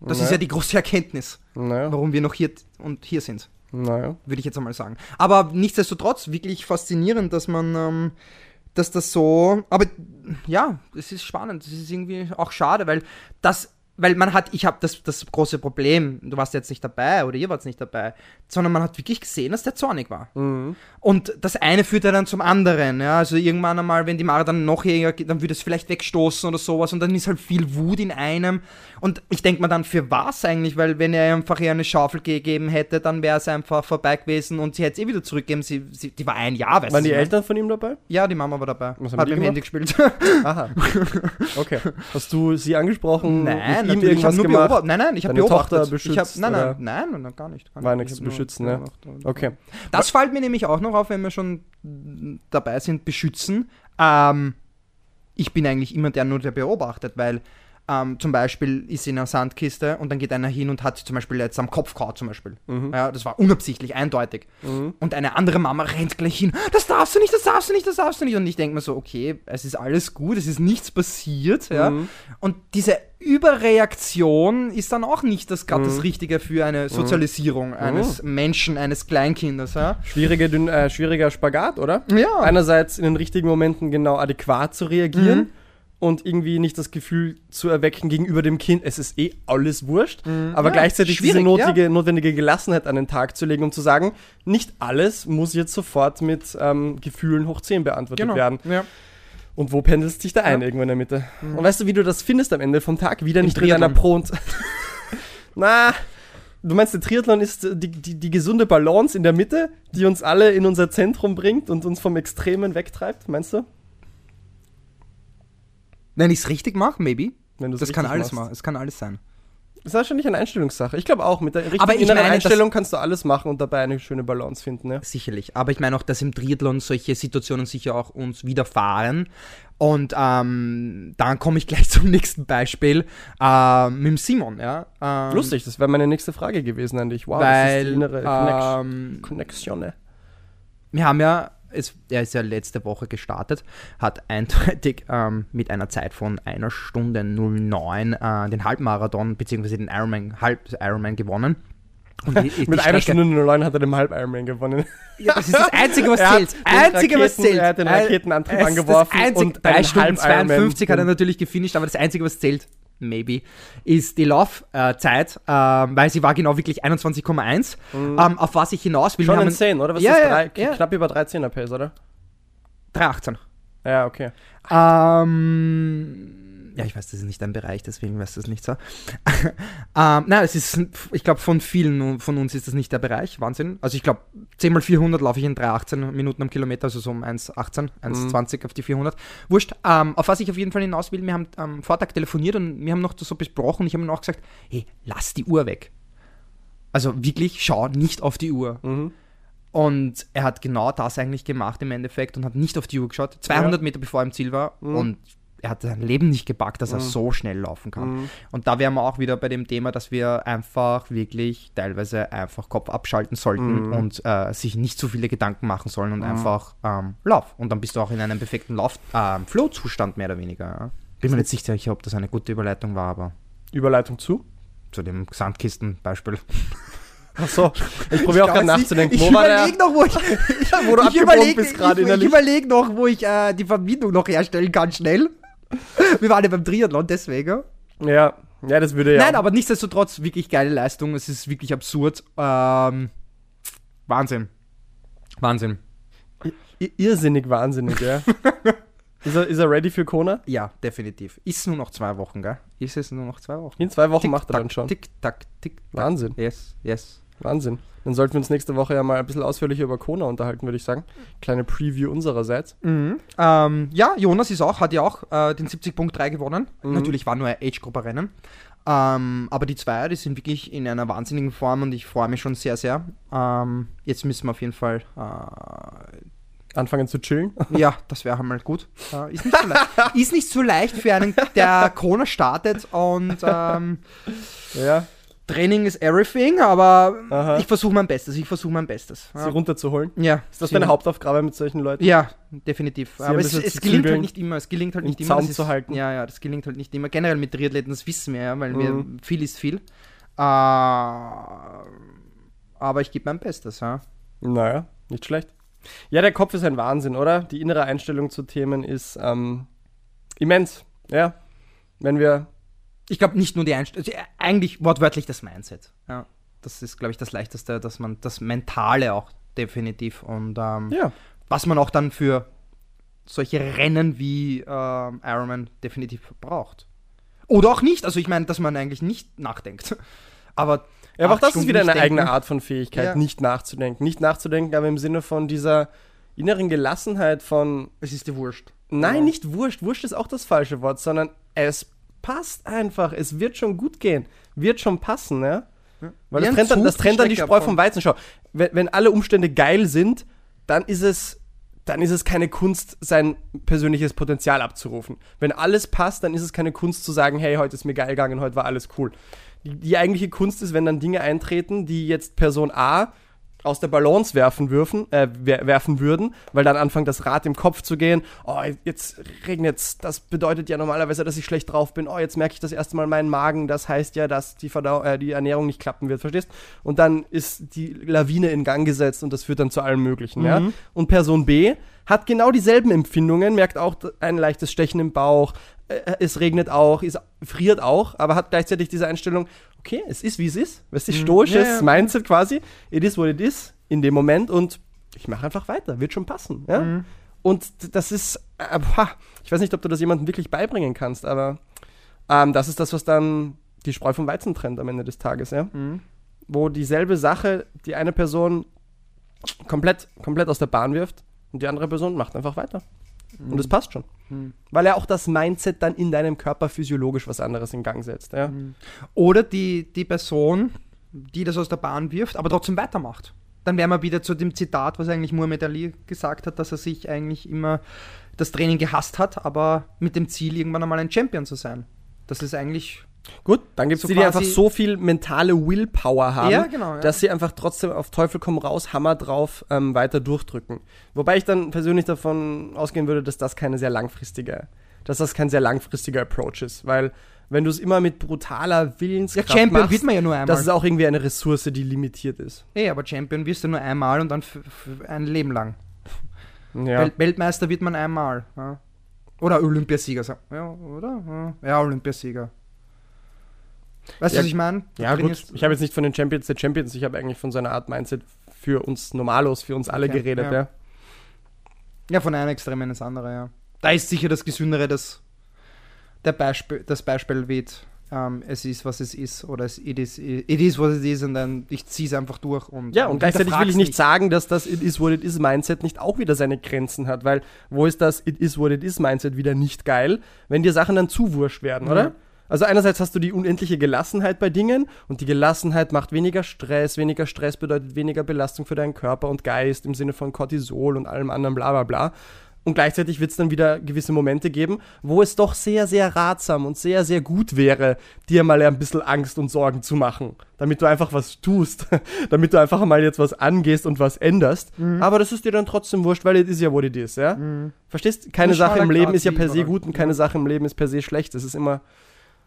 Das ist Naja. ja die große Erkenntnis, naja, warum wir noch hier und hier sind. naja. würde ich jetzt einmal sagen. Aber nichtsdestotrotz wirklich faszinierend, dass man, ähm, dass das so, aber ja, es ist spannend, es ist irgendwie auch schade, weil das, weil man hat, ich habe das, das große Problem, du warst jetzt nicht dabei oder ihr wart nicht dabei, sondern man hat wirklich gesehen, dass der zornig war. Mhm. Und das eine führt ja dann zum anderen, ja, also irgendwann einmal, wenn die Mara dann noch eher, geht, dann würde es vielleicht wegstoßen oder sowas und dann ist halt viel Wut in einem und ich denke mir dann, für was eigentlich, weil wenn er einfach ihr eine Schaufel gegeben hätte, dann wäre es einfach vorbei gewesen und sie hätte es eh wieder zurückgegeben, sie, sie, die war ein Jahr, weißt Waren du, die ne? Eltern von ihm dabei? Ja, die Mama war dabei, Was haben hat mit dem? Handy gespielt. *laughs* Aha. Okay. Hast du sie angesprochen? nein, mit ihm natürlich, ich habe irgendwas nur gemacht? beobachtet, nein, nein, ich habe beobachtet. Tochter ich hab, beschützt, nein, oder? nein, nein, nein, gar nicht. Gar War nicht. nichts Ich zu beschützen, ne? Okay. Das fällt mir nämlich auch noch auf, wenn wir schon dabei sind, beschützen. Ähm, ich bin eigentlich immer der nur, der beobachtet, weil ähm, zum Beispiel ist sie in einer Sandkiste und dann geht einer hin und hat sie zum Beispiel jetzt am Kopf gehauen zum Beispiel. Ja, das war unabsichtlich, eindeutig. Und eine andere Mama rennt gleich hin, das darfst du nicht, das darfst du nicht, das darfst du nicht. Und ich denke mir so, okay, es ist alles gut, es ist nichts passiert. Ja? Und diese Überreaktion ist dann auch nicht das, gerade das Richtige für eine Sozialisierung eines Menschen, eines Kleinkindes. Ja? Schwierige, dünn- äh, schwieriger Spagat, oder? Ja. Einerseits in den richtigen Momenten genau adäquat zu reagieren und irgendwie nicht das Gefühl zu erwecken gegenüber dem Kind, es ist eh alles wurscht, aber Ja, gleichzeitig diese notige, notwendige Gelassenheit an den Tag zu legen, um zu sagen, nicht alles muss jetzt sofort mit ähm, Gefühlen hoch 10 beantwortet werden. Ja. Und wo pendelst dich da ein Ja. irgendwo in der Mitte? Und weißt du, wie du das findest am Ende vom Tag? Wieder nicht mit Triathlon. einer Pro und. *laughs* Na, du meinst, der Triathlon ist die, die, die gesunde Balance in der Mitte, die uns alle in unser Zentrum bringt und uns vom Extremen wegtreibt, meinst du? Wenn ich es richtig mache, maybe. Wenn Das kann alles machst. machen. Es kann alles sein. Das ist wahrscheinlich eine Einstellungssache. Ich glaube auch, mit der richtigen Aber inneren meine, Einstellung kannst du alles machen und dabei eine schöne Balance finden, ja. Sicherlich. Aber ich meine auch, dass im Triathlon solche Situationen sicher auch uns widerfahren. Und ähm, dann komme ich gleich *laughs* zum nächsten Beispiel ähm, mit dem Simon. Ja? Ähm, Lustig, das wäre meine nächste Frage gewesen an dich. Wow, das ist Weil die innere Connection. ähm, Connection. wir haben ja, es, er ist ja letzte Woche gestartet, hat eindeutig ähm, mit einer Zeit von einer Stunde 09 äh, den Halbmarathon bzw. den Ironman, Halb Ironman gewonnen. *laughs* Und die- die Mit einer Strecke- Stunde 09 hat er dem Halb-Ironman gewonnen. *laughs* Ja, das ist das Einzige, was *laughs* zählt. den Einzige, was Raketen- zählt. er hat den Raketenantrieb angeworfen Das einzige, und 3 einen Stunden Halb-Ironman 52 hat er natürlich gefinisht, aber das Einzige, was zählt, maybe, ist die Laufzeit, ähm, weil sie war genau wirklich 21,1. Ähm, auf was ich hinaus will, Mhm. Schon haben insane, oder? Was Ja, ist drei, ja. knapp über 13er Pace, oder? 3,18. Ja, okay. Ähm, ja, ich weiß, das ist nicht dein Bereich, deswegen weiß das nicht so. *laughs* ähm, nein, es ist, ich glaube, von vielen von uns ist das nicht der Bereich. Wahnsinn. Also ich glaube, 10 mal 400 laufe ich in 3,18 Minuten am Kilometer, also so um 1,18, 1,20 auf die 400. Wurscht. Ähm, auf was ich auf jeden Fall hinaus will, wir haben am Vortag telefoniert und wir haben noch so besprochen. Ich habe ihm auch gesagt, hey, lass die Uhr weg. Also wirklich, schau nicht auf die Uhr. Mhm. Und er hat genau das eigentlich gemacht im Endeffekt und hat nicht auf die Uhr geschaut. 200 Meter bevor er im Ziel war und er hat sein Leben nicht gepackt, dass er so schnell laufen kann. Und da wären wir auch wieder bei dem Thema, dass wir einfach wirklich teilweise einfach Kopf abschalten sollten und äh, sich nicht zu viele Gedanken machen sollen und einfach ähm, Lauf. Und dann bist du auch in einem perfekten Lauf, ähm, Flow-Zustand mehr oder weniger. Ja. Bin mir nicht sicher, ob das eine gute Überleitung war, aber Überleitung zu? zu dem Sandkisten-Beispiel. *laughs* Achso, ich probiere auch gerade nachzudenken. Ich Wo überlege noch, wo ich, *laughs* Wo du ich überleg- bist gerade ich, überlege noch, wo ich äh, die Verbindung noch herstellen kann, schnell. *laughs* Wir waren ja beim Triathlon, deswegen. Ja, ja, das würde ja. Nein, aber nichtsdestotrotz wirklich geile Leistung. Es ist wirklich absurd. Ähm, Wahnsinn. Wahnsinn. I- irrsinnig wahnsinnig, ja. *laughs* ist, er, ist er ready für Kona? Ja, definitiv. Ist nur noch zwei Wochen, gell? Ist es nur noch zwei Wochen? In zwei Wochen Tick, macht er tack, dann schon. Tick, tack, tick, tack. Wahnsinn, Yes, yes. Wahnsinn. Dann sollten wir uns nächste Woche ja mal ein bisschen ausführlicher über Kona unterhalten, würde ich sagen. Kleine Preview unsererseits. Mhm. Ähm, ja, Jonas ist auch, hat ja auch äh, den 70.3 gewonnen. Mhm. Natürlich war nur ein Age-Gruppe-Rennen. Ähm, aber die Zweier, die sind wirklich in einer wahnsinnigen Form und ich freue mich schon sehr, sehr. Ähm, jetzt müssen wir auf jeden Fall, äh, Anfangen zu chillen. *laughs* ja, das wäre mal gut. Äh, ist, nicht so leicht, ist nicht so leicht für einen, der *laughs* Kona startet und ähm, ja, Training ist everything, aber Aha. ich versuche mein Bestes, ich versuche mein Bestes. sie runterzuholen. Ja. Ist das deine Hauptaufgabe mit solchen Leuten? Ja, definitiv. Sie Aber es, es gelingt halt nicht immer. Es gelingt halt nicht immer. Zaum das zu ist, halten. Ja, ja, das gelingt halt nicht immer. Generell mit Triathleten, das wissen wir ja, weil wir Mhm. viel ist viel. Äh, aber ich gebe mein Bestes, ja. Naja, nicht schlecht. Ja, der Kopf ist ein Wahnsinn, oder? Die innere Einstellung zu Themen ist ähm, immens. Ja. Wenn wir. Ich glaube nicht nur die Einstellung, also eigentlich wortwörtlich das Mindset. Ja. Das ist, glaube ich, das Leichteste, dass man das Mentale auch definitiv und ähm, Ja. was man auch dann für solche Rennen wie ähm, Ironman definitiv braucht. Oder auch nicht. Also ich meine, dass man eigentlich nicht nachdenkt. *laughs* Aber Ja, aber auch das ist Stunden wieder nicht eine eigene denken. Art von Fähigkeit, Ja. nicht nachzudenken. Nicht nachzudenken, aber im Sinne von dieser inneren Gelassenheit von, Es ist dir wurscht. nein, nicht wurscht, wurscht ist auch das falsche Wort, sondern es passt einfach, es wird schon gut gehen, wird schon passen, ja? Weil das trennt, dann, das trennt dann die Spreu vom Weizen. Schau, wenn, wenn alle Umstände geil sind, dann ist es dann ist es keine Kunst, sein persönliches Potenzial abzurufen. Wenn alles passt, dann ist es keine Kunst zu sagen, hey, heute ist mir geil gegangen, heute war alles cool. Die, die eigentliche Kunst ist, wenn dann Dinge eintreten, die jetzt Person A aus der Balance werfen, würfen, äh, wer- werfen würden, weil dann anfängt das Rad im Kopf zu gehen. Oh, jetzt regnet's. Das bedeutet ja normalerweise, dass ich schlecht drauf bin. Oh, jetzt merke ich das erste Mal meinen Magen. Das heißt ja, dass die, Verdau äh, die Ernährung nicht klappen wird, verstehst? Und dann ist die Lawine in Gang gesetzt und das führt dann zu allem Möglichen. Ja? Und Person B hat genau dieselben Empfindungen, merkt auch ein leichtes Stechen im Bauch, äh, es regnet auch, es friert auch, aber hat gleichzeitig diese Einstellung, okay, es ist wie es ist, weißt du, Mhm. stoisches Ja, ja. Mindset quasi, it is what it is in dem Moment und ich mache einfach weiter, wird schon passen. Ja? Mhm. Und das ist, äh, ich weiß nicht, ob du das jemandem wirklich beibringen kannst, aber ähm, das ist das, was dann die Spreu vom Weizen trennt am Ende des Tages, ja. Mhm. Wo dieselbe Sache die eine Person komplett, komplett aus der Bahn wirft und die andere Person macht einfach weiter. Und das passt schon. Mhm. Weil ja auch das Mindset dann in deinem Körper physiologisch was anderes in Gang setzt, ja. Oder die, die Person, die das aus der Bahn wirft, aber trotzdem weitermacht. Dann wären wir wieder zu dem Zitat, was eigentlich Muhammad Ali gesagt hat, dass er sich eigentlich immer das Training gehasst hat, aber mit dem Ziel, irgendwann einmal ein Champion zu sein. Das ist eigentlich. Gut, dann gibt es So die, die einfach so viel mentale Willpower haben, Ja, genau, ja. dass sie einfach trotzdem auf Teufel komm raus, Hammer drauf, ähm, weiter durchdrücken. Wobei ich dann persönlich davon ausgehen würde, dass das keine sehr langfristige, dass das kein sehr langfristiger Approach ist, weil wenn du es immer mit brutaler Ja, Willenskraft Champion machst, wird man ja nur einmal. das ist auch irgendwie eine Ressource, die limitiert ist. Ey, aber Champion wirst du nur einmal und dann ein Leben lang. Ja. Wel Weltmeister wird man einmal. Ja. Oder Olympiasieger. Ja, oder? Ja, ja Olympiasieger. Weißt du, Ja, was ich meine? Ja, gut. Ich habe jetzt nicht von den Champions der Champions, ich habe eigentlich von so einer Art Mindset für uns Normalos, für uns alle Okay, geredet, ja. ja. Ja, von einem Extrem ins andere, ja. Da ist sicher das Gesündere, das, der Beispiel, das Beispiel weht. Ähm, es ist, was es ist, oder es it is, it is what it is, und dann ich ziehe es einfach durch. Und, Ja, und gleichzeitig will ich hinterfrag's nicht sagen, dass das It is what it is Mindset nicht auch wieder seine Grenzen hat, weil wo ist das It is what it is Mindset wieder nicht geil, wenn dir Sachen dann zu wurscht werden, Ja. oder? Also einerseits hast du die unendliche Gelassenheit bei Dingen und die Gelassenheit macht weniger Stress, weniger Stress bedeutet weniger Belastung für deinen Körper und Geist im Sinne von Cortisol und allem anderen bla bla bla. Und gleichzeitig wird es dann wieder gewisse Momente geben, wo es doch sehr, sehr ratsam und sehr, sehr gut wäre, dir mal ein bisschen Angst und Sorgen zu machen, damit du einfach was tust, *laughs* damit du einfach mal jetzt was angehst und was änderst. Aber das ist dir dann trotzdem wurscht, weil es ist ja, what it is, ja? Verstehst? Keine Ein Sache im Leben ist ja per se gut und keine. Sache im Leben ist per se schlecht. Es ist immer,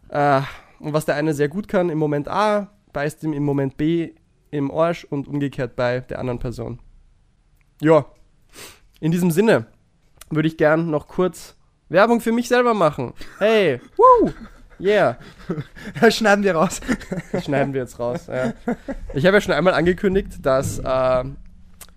äh, und was der eine sehr gut kann im Moment A, beißt ihm im Moment B im Arsch und umgekehrt bei der anderen Person. Ja, in diesem Sinne würde ich gern noch kurz Werbung für mich selber machen. Hey, woo, yeah. *laughs* Das schneiden wir raus. Das schneiden wir jetzt raus. Ja. Ich habe ja schon einmal angekündigt, dass äh,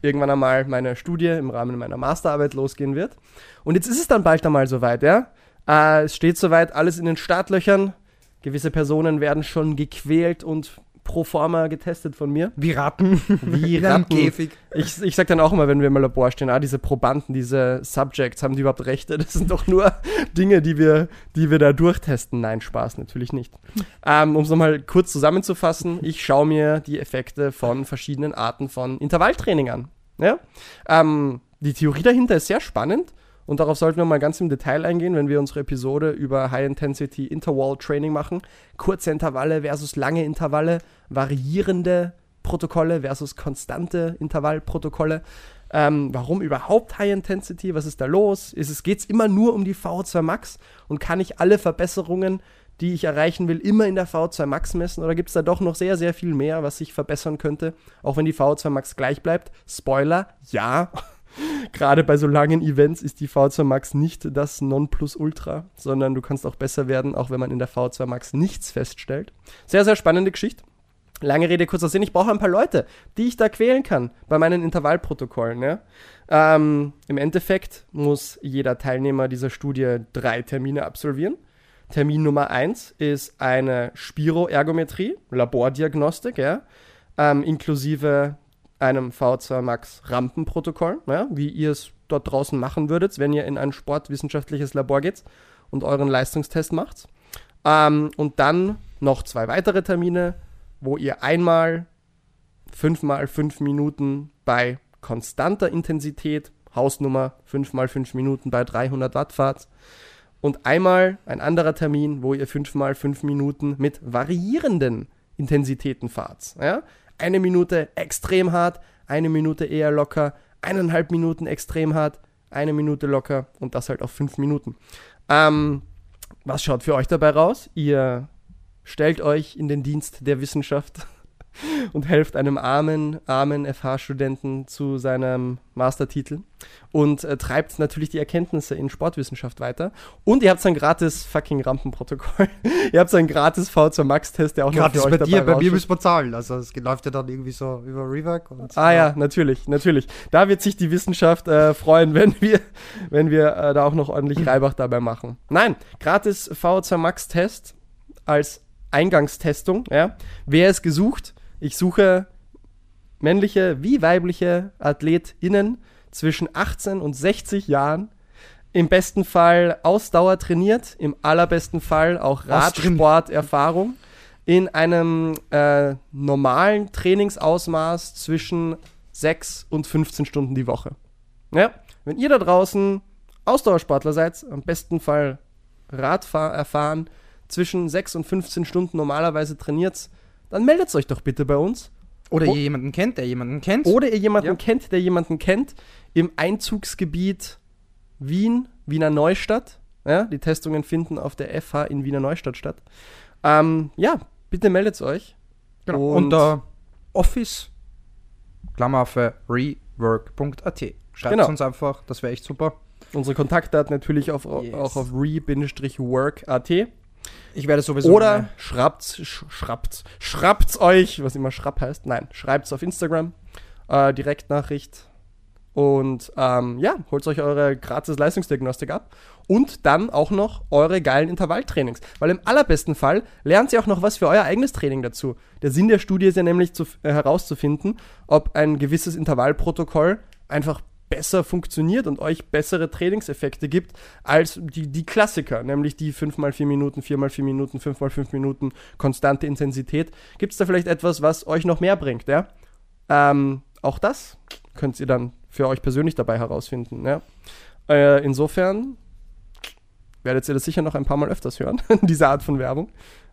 irgendwann einmal meine Studie im Rahmen meiner Masterarbeit losgehen wird. Und jetzt ist es dann bald einmal soweit, ja. Äh, es steht soweit, alles in den Startlöchern. Gewisse Personen werden schon gequält und pro forma getestet von mir. Wie Ratten. Wie Ratten. Käfig. Ich, ich sag dann auch immer, wenn wir im Labor stehen, ah, diese Probanden, diese Subjects, haben die überhaupt Rechte? Das sind doch nur *laughs* Dinge, die wir, die wir da durchtesten. Nein, Spaß, natürlich nicht. Ähm, um es nochmal kurz zusammenzufassen, ich schaue mir die Effekte von verschiedenen Arten von Intervalltraining an. Ja? Ähm, die Theorie dahinter ist sehr spannend und darauf sollten wir mal ganz im Detail eingehen, wenn wir unsere Episode über High-Intensity Interval Training machen. Kurze Intervalle versus lange Intervalle, variierende Protokolle versus konstante Intervallprotokolle. Ähm, warum überhaupt High Intensity? Was ist da los? Geht es immer nur um die VO2 Max und kann ich alle Verbesserungen, die ich erreichen will, immer in der VO2 Max messen? Oder gibt es da doch noch sehr, sehr viel mehr, was sich verbessern könnte, auch wenn die VO2 Max gleich bleibt? Spoiler, ja. Gerade bei so langen Events ist die VO2 Max nicht das Nonplusultra, sondern du kannst auch besser werden, auch wenn man in der VO2 Max nichts feststellt. Sehr, sehr spannende Geschichte. Lange Rede, kurzer Sinn. Ich brauche ein paar Leute, die ich da quälen kann bei meinen Intervallprotokollen. Ja? Ähm, Im Endeffekt muss jeder Teilnehmer dieser Studie drei Termine absolvieren. Termin Nummer eins ist eine Spiroergometrie, Labordiagnostik, ja? ähm, inklusive einem V2 Max Rampenprotokoll, ja? wie ihr es dort draußen machen würdet, wenn ihr in ein sportwissenschaftliches Labor geht und euren Leistungstest macht. Ähm, und dann noch zwei weitere Termine, wo ihr einmal fünfmal fünf Minuten bei konstanter Intensität, Hausnummer fünfmal fünf Minuten bei 300 Watt fahrt und einmal ein anderer Termin, wo ihr fünfmal fünf Minuten mit variierenden Intensitäten fahrt. Ja? Eine Minute extrem hart, eine Minute eher locker, eineinhalb Minuten extrem hart, eine Minute locker und das halt auf fünf Minuten. Ähm, was schaut für euch dabei raus? Ihr stellt euch in den Dienst der Wissenschaft *laughs* und helft einem armen, armen FH-Studenten zu seinem Mastertitel und äh, treibt natürlich die Erkenntnisse in Sportwissenschaft weiter. Und ihr habt so ein gratis fucking Rampenprotokoll. *laughs* ihr habt so ein gratis V2 Max-Test, der auch Gratis noch für bei euch dir, dabei bei mir müssen wir zahlen. Also es läuft ja dann irgendwie so über Rework. Und Ah ja, natürlich, natürlich. Da wird sich die Wissenschaft äh, freuen, *laughs* wenn wir, wenn wir äh, da auch noch ordentlich Reibach dabei machen. Nein, gratis VO2 Max Test als Eingangstestung. Ja. Wer ist gesucht? Ich suche männliche wie weibliche AthletInnen zwischen 18 und 60 Jahren. Im besten Fall Ausdauer trainiert, im allerbesten Fall auch. Radsporterfahrung in einem äh, normalen Trainingsausmaß zwischen 6 und 15 Stunden die Woche. Ja, wenn ihr da draußen Ausdauersportler seid, am besten Fall Radfahr erfahren, zwischen 6 und 15 Stunden normalerweise trainiert, dann meldet euch doch bitte bei uns. Oder ihr jemanden kennt, der jemanden kennt. Oder ihr jemanden Ja. kennt, der jemanden kennt, im Einzugsgebiet Wien, Wiener Neustadt. Ja, die Testungen finden auf der FH in Wiener Neustadt statt. Ähm, ja, bitte meldet euch. Genau. Und- Unter Office, Klammer für rework.at. Schreibt Genau. uns einfach, das wäre echt super. Unsere Kontaktdaten natürlich auf, Yes. auch auf re-work.at. Ich werde sowieso. Oder eine- schraubt's, sch schraubt's, schraubt's euch, was immer schrapp heißt. Nein, schreibt's auf Instagram. Äh, Direktnachricht. Und ähm, ja, holt euch eure gratis Leistungsdiagnostik ab. Und dann auch noch eure geilen Intervalltrainings. Weil im allerbesten Fall lernt ihr auch noch was für euer eigenes Training dazu. Der Sinn der Studie ist ja nämlich zu, äh, herauszufinden, ob ein gewisses Intervallprotokoll einfach besser funktioniert und euch bessere Trainingseffekte gibt als die, die Klassiker, nämlich die 5x4 Minuten, 4x4 Minuten, 5x5 Minuten, konstante Intensität. Gibt es da vielleicht etwas, was euch noch mehr bringt, ja? Ähm, auch das könnt ihr dann für euch persönlich dabei herausfinden, ja? Äh, insofern werdet ihr das sicher noch ein paar Mal öfters hören, *laughs* diese Art von Werbung.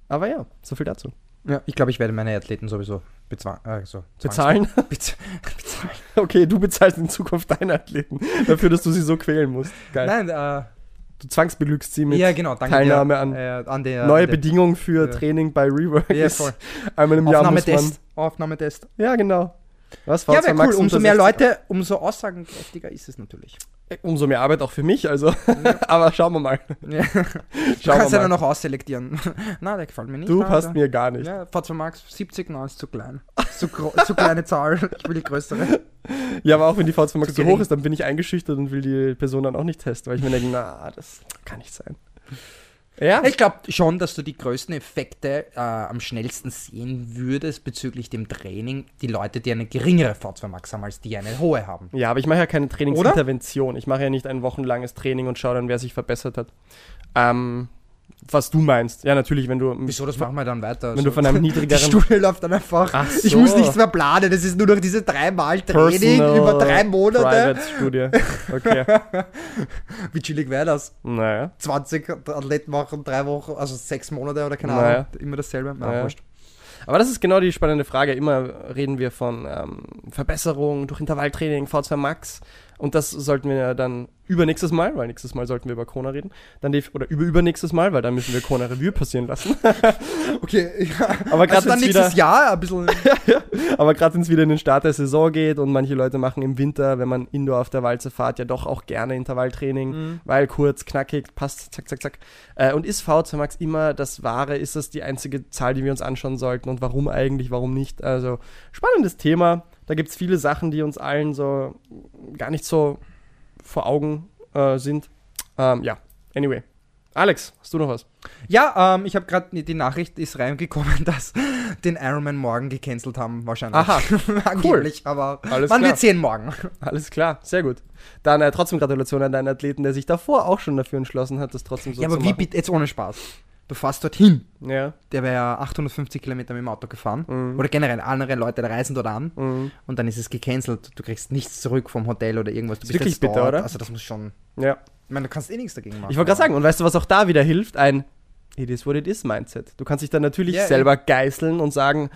Aber ja, so viel dazu. Ja, ich glaube, ich werde meine Athleten sowieso äh, so Bezahlen? *laughs* Bez bezahlen. *laughs* Okay, du bezahlst in Zukunft deine Athleten dafür, dass du sie so quälen musst. Geil. Nein, äh, Du zwangsbelügst sie mit ja, genau. Teilnahme an äh, an der, neue Bedingungen für Ja. Training bei Rework. Ja, voll. Einmal im Jahr muss man. Aufnahmetest. Aufnahmetest. Ja, genau. Was Ja, V2 wäre cool. Umso mehr 60? Leute, umso aussagenkräftiger ist es natürlich. Umso mehr Arbeit auch für mich, also. *laughs* Aber schauen wir mal. Ja. *laughs* Du Schauen kannst wir ja dann noch ausselektieren. *laughs* Na, der gefällt mir nicht. Du passt mir gar nicht. Ja, V2 Max 70, na, ist zu klein. Zu, zu kleine Zahl. Ich will die größere. Ja, aber auch wenn die V2 Max Zu gering. hoch ist, dann bin ich eingeschüchtert und will die Person dann auch nicht testen, weil ich mir denke, na, das kann nicht sein. Ja, Ich glaube schon, dass du die größten Effekte äh, am schnellsten sehen würdest bezüglich dem Training. Die Leute, die eine geringere V2 Max haben, als die eine hohe haben. ja, aber ich mache ja keine Trainingsintervention. Ich mache ja nicht ein wochenlanges Training und schaue dann, wer sich verbessert hat. Ähm, was du meinst. Ja, natürlich, wenn du. Wieso, das machen wir dann weiter. Wenn du von einem *laughs* Die niedrigeren. Studie läuft dann einfach. Ach Ich so. muss nichts mehr planen. Das ist nur noch diese dreimal Training Personal über drei Monate. Private Studie. Okay. *laughs* Wie chillig wäre das? naja. 20 Athleten machen drei Wochen, also sechs Monate oder keine Naja. Ahnung. Immer dasselbe. Na, Naja. wurscht. Aber das ist genau die spannende Frage. Immer reden wir von ähm, Verbesserung durch Intervalltraining, V2 Max. Und das sollten wir dann übernächstes Mal, weil nächstes Mal sollten wir über Kona reden. Dann die, oder über übernächstes Mal, weil dann müssen wir Kona Revue passieren lassen. *laughs* Okay, ja. Aber gerade also dann nächstes wieder- Jahr ein bisschen. *laughs* Aber gerade wenn es wieder in den Start der Saison geht und manche Leute machen im Winter, wenn man Indoor auf der Walze fährt, ja doch auch gerne Intervalltraining, Mhm. weil kurz, knackig, passt, zack, zack, zack. Äh, und ist V2 Max immer das Wahre? Ist das die einzige Zahl, die wir uns anschauen sollten? Und warum eigentlich, warum nicht? Also, spannendes Thema. Da gibt es viele Sachen, die uns allen so gar nicht so vor Augen äh, sind. Ähm, ja, anyway. Alex, hast du noch was? Ja, ähm, ich habe gerade die Nachricht ist reingekommen, *laughs* dass den Ironman morgen gecancelt haben, wahrscheinlich. Aha, *laughs* Angeblich, aber Alles klar. wird sehen morgen. *laughs* Alles klar, sehr gut. Dann äh, trotzdem Gratulation an deinen Athleten, der sich davor auch schon dafür entschlossen hat, das trotzdem so ja, zu aber wie machen. bitte, jetzt ohne Spaß. Du fährst dorthin. Ja. Der wäre ja 850 Kilometer mit dem Auto gefahren. Mhm. Oder generell andere Leute reisen dort an. Mhm. Und dann ist es gecancelt. Du kriegst nichts zurück vom Hotel oder irgendwas. Du Ist wirklich bitter, dort. oder? Also das muss schon. Ja. Ich meine, du kannst eh nichts dagegen machen. Ich wollte gerade sagen, und weißt du, was auch da wieder hilft? Ein It is what it is Mindset. Du kannst dich dann natürlich Ja, selber geißeln und sagen,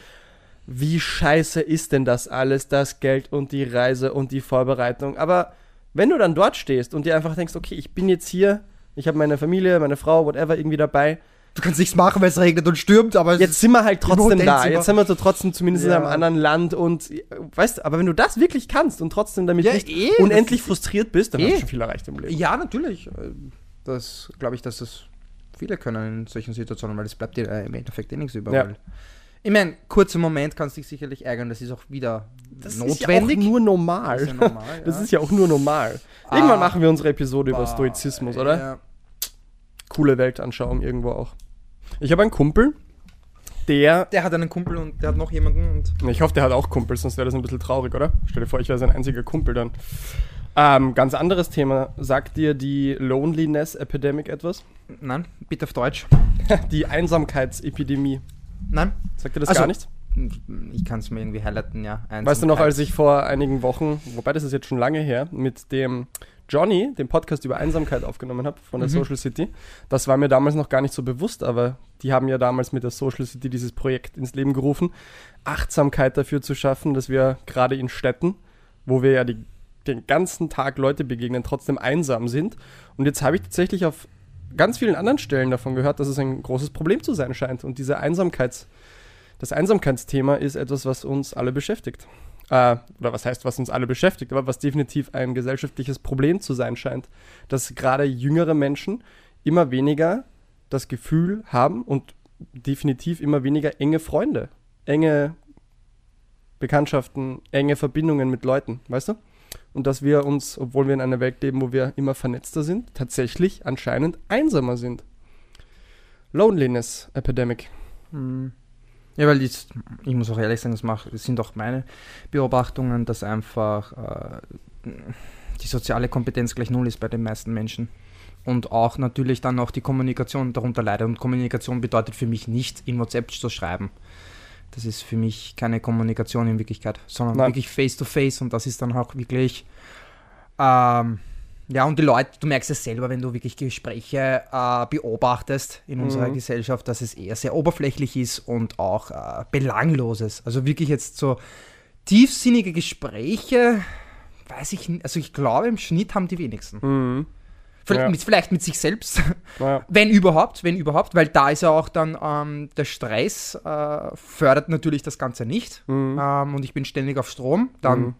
wie scheiße ist denn das alles, das Geld und die Reise und die Vorbereitung. Aber wenn du dann dort stehst und dir einfach denkst, okay, ich bin jetzt hier, ich habe meine Familie, meine Frau, whatever irgendwie dabei, Du kannst nichts machen, weil es regnet und stürmt, aber Jetzt sind wir halt trotzdem da. Jetzt sind wir so trotzdem zumindest in Ja. einem anderen Land und weißt du, aber wenn du das wirklich kannst und trotzdem damit Ja, nicht eh, unendlich frustriert bist, dann eh. hast du schon viel erreicht im Leben. Ja, natürlich. Äh, Das glaube ich, dass das viele können in solchen Situationen, weil es bleibt dir äh, im Endeffekt eh nichts über. Ja. Ich meine, kurzer Moment kannst dich sicherlich ärgern, das ist auch wieder Das notwendig. ist ja auch nur normal. Das ist ja normal, *laughs* Das ist ja auch nur normal. Irgendwann Ah. machen wir unsere Episode über Bah, Stoizismus, oder? Ja. Coole Weltanschauung irgendwo auch. Ich habe einen Kumpel, der. Der hat einen Kumpel und der hat noch jemanden und Ich hoffe, der hat auch Kumpels, sonst wäre das ein bisschen traurig, oder? Stell dir vor, ich wäre sein einziger Kumpel dann. Ähm, ganz anderes Thema. Sagt dir die Loneliness Epidemic etwas? nein, bitte auf Deutsch. *laughs* Die Einsamkeitsepidemie. Nein, Sagt dir das Also, gar nichts? Ich kann es mir irgendwie highlighten, ja. Weißt du noch, Einsamkeit. als ich vor einigen Wochen, wobei das ist jetzt schon lange her, mit dem Johnny den Podcast über Einsamkeit aufgenommen habe von der Mhm. Social City, das war mir damals noch gar nicht so bewusst, aber die haben ja damals mit der Social City dieses Projekt ins Leben gerufen, Achtsamkeit dafür zu schaffen, dass wir gerade in Städten, wo wir ja die, den ganzen Tag Leute begegnen, trotzdem einsam sind. Und jetzt habe ich tatsächlich auf ganz vielen anderen Stellen davon gehört, dass es ein großes Problem zu sein scheint. Und diese Einsamkeits, das Einsamkeitsthema ist etwas, was uns alle beschäftigt. Äh, oder was heißt, was uns alle beschäftigt, aber was definitiv ein gesellschaftliches Problem zu sein scheint. Dass gerade jüngere Menschen immer weniger das Gefühl haben und definitiv immer weniger enge Freunde, enge Bekanntschaften, enge Verbindungen mit Leuten, weißt du? Und dass wir uns, obwohl wir in einer Welt leben, wo wir immer vernetzter sind, tatsächlich anscheinend einsamer sind. Loneliness Epidemic. Hm. Ja, weil ich, ich muss auch ehrlich sagen, das, mach, das sind auch meine Beobachtungen, dass einfach äh, die soziale Kompetenz gleich null ist bei den meisten Menschen. Und auch natürlich dann auch die Kommunikation darunter leidet. Und Kommunikation bedeutet für mich nicht, in WhatsApp zu schreiben. Das ist für mich keine Kommunikation in Wirklichkeit, sondern Nein. wirklich face-to-face. Und das ist dann auch wirklich ähm, ja, und die Leute, du merkst es selber, wenn du wirklich Gespräche äh, beobachtest in unserer Mhm. Gesellschaft, dass es eher sehr oberflächlich ist und auch äh, belangloses. Also wirklich jetzt so tiefsinnige Gespräche, weiß ich nicht, also ich glaube im Schnitt haben die wenigsten. Mhm. Vielleicht, Ja. mit, vielleicht mit sich selbst, Naja. *laughs* wenn überhaupt, wenn überhaupt, weil da ist ja auch dann ähm, der Stress äh, fördert natürlich das Ganze nicht. Mhm. Ähm, und ich bin ständig auf Strom, dann Mhm.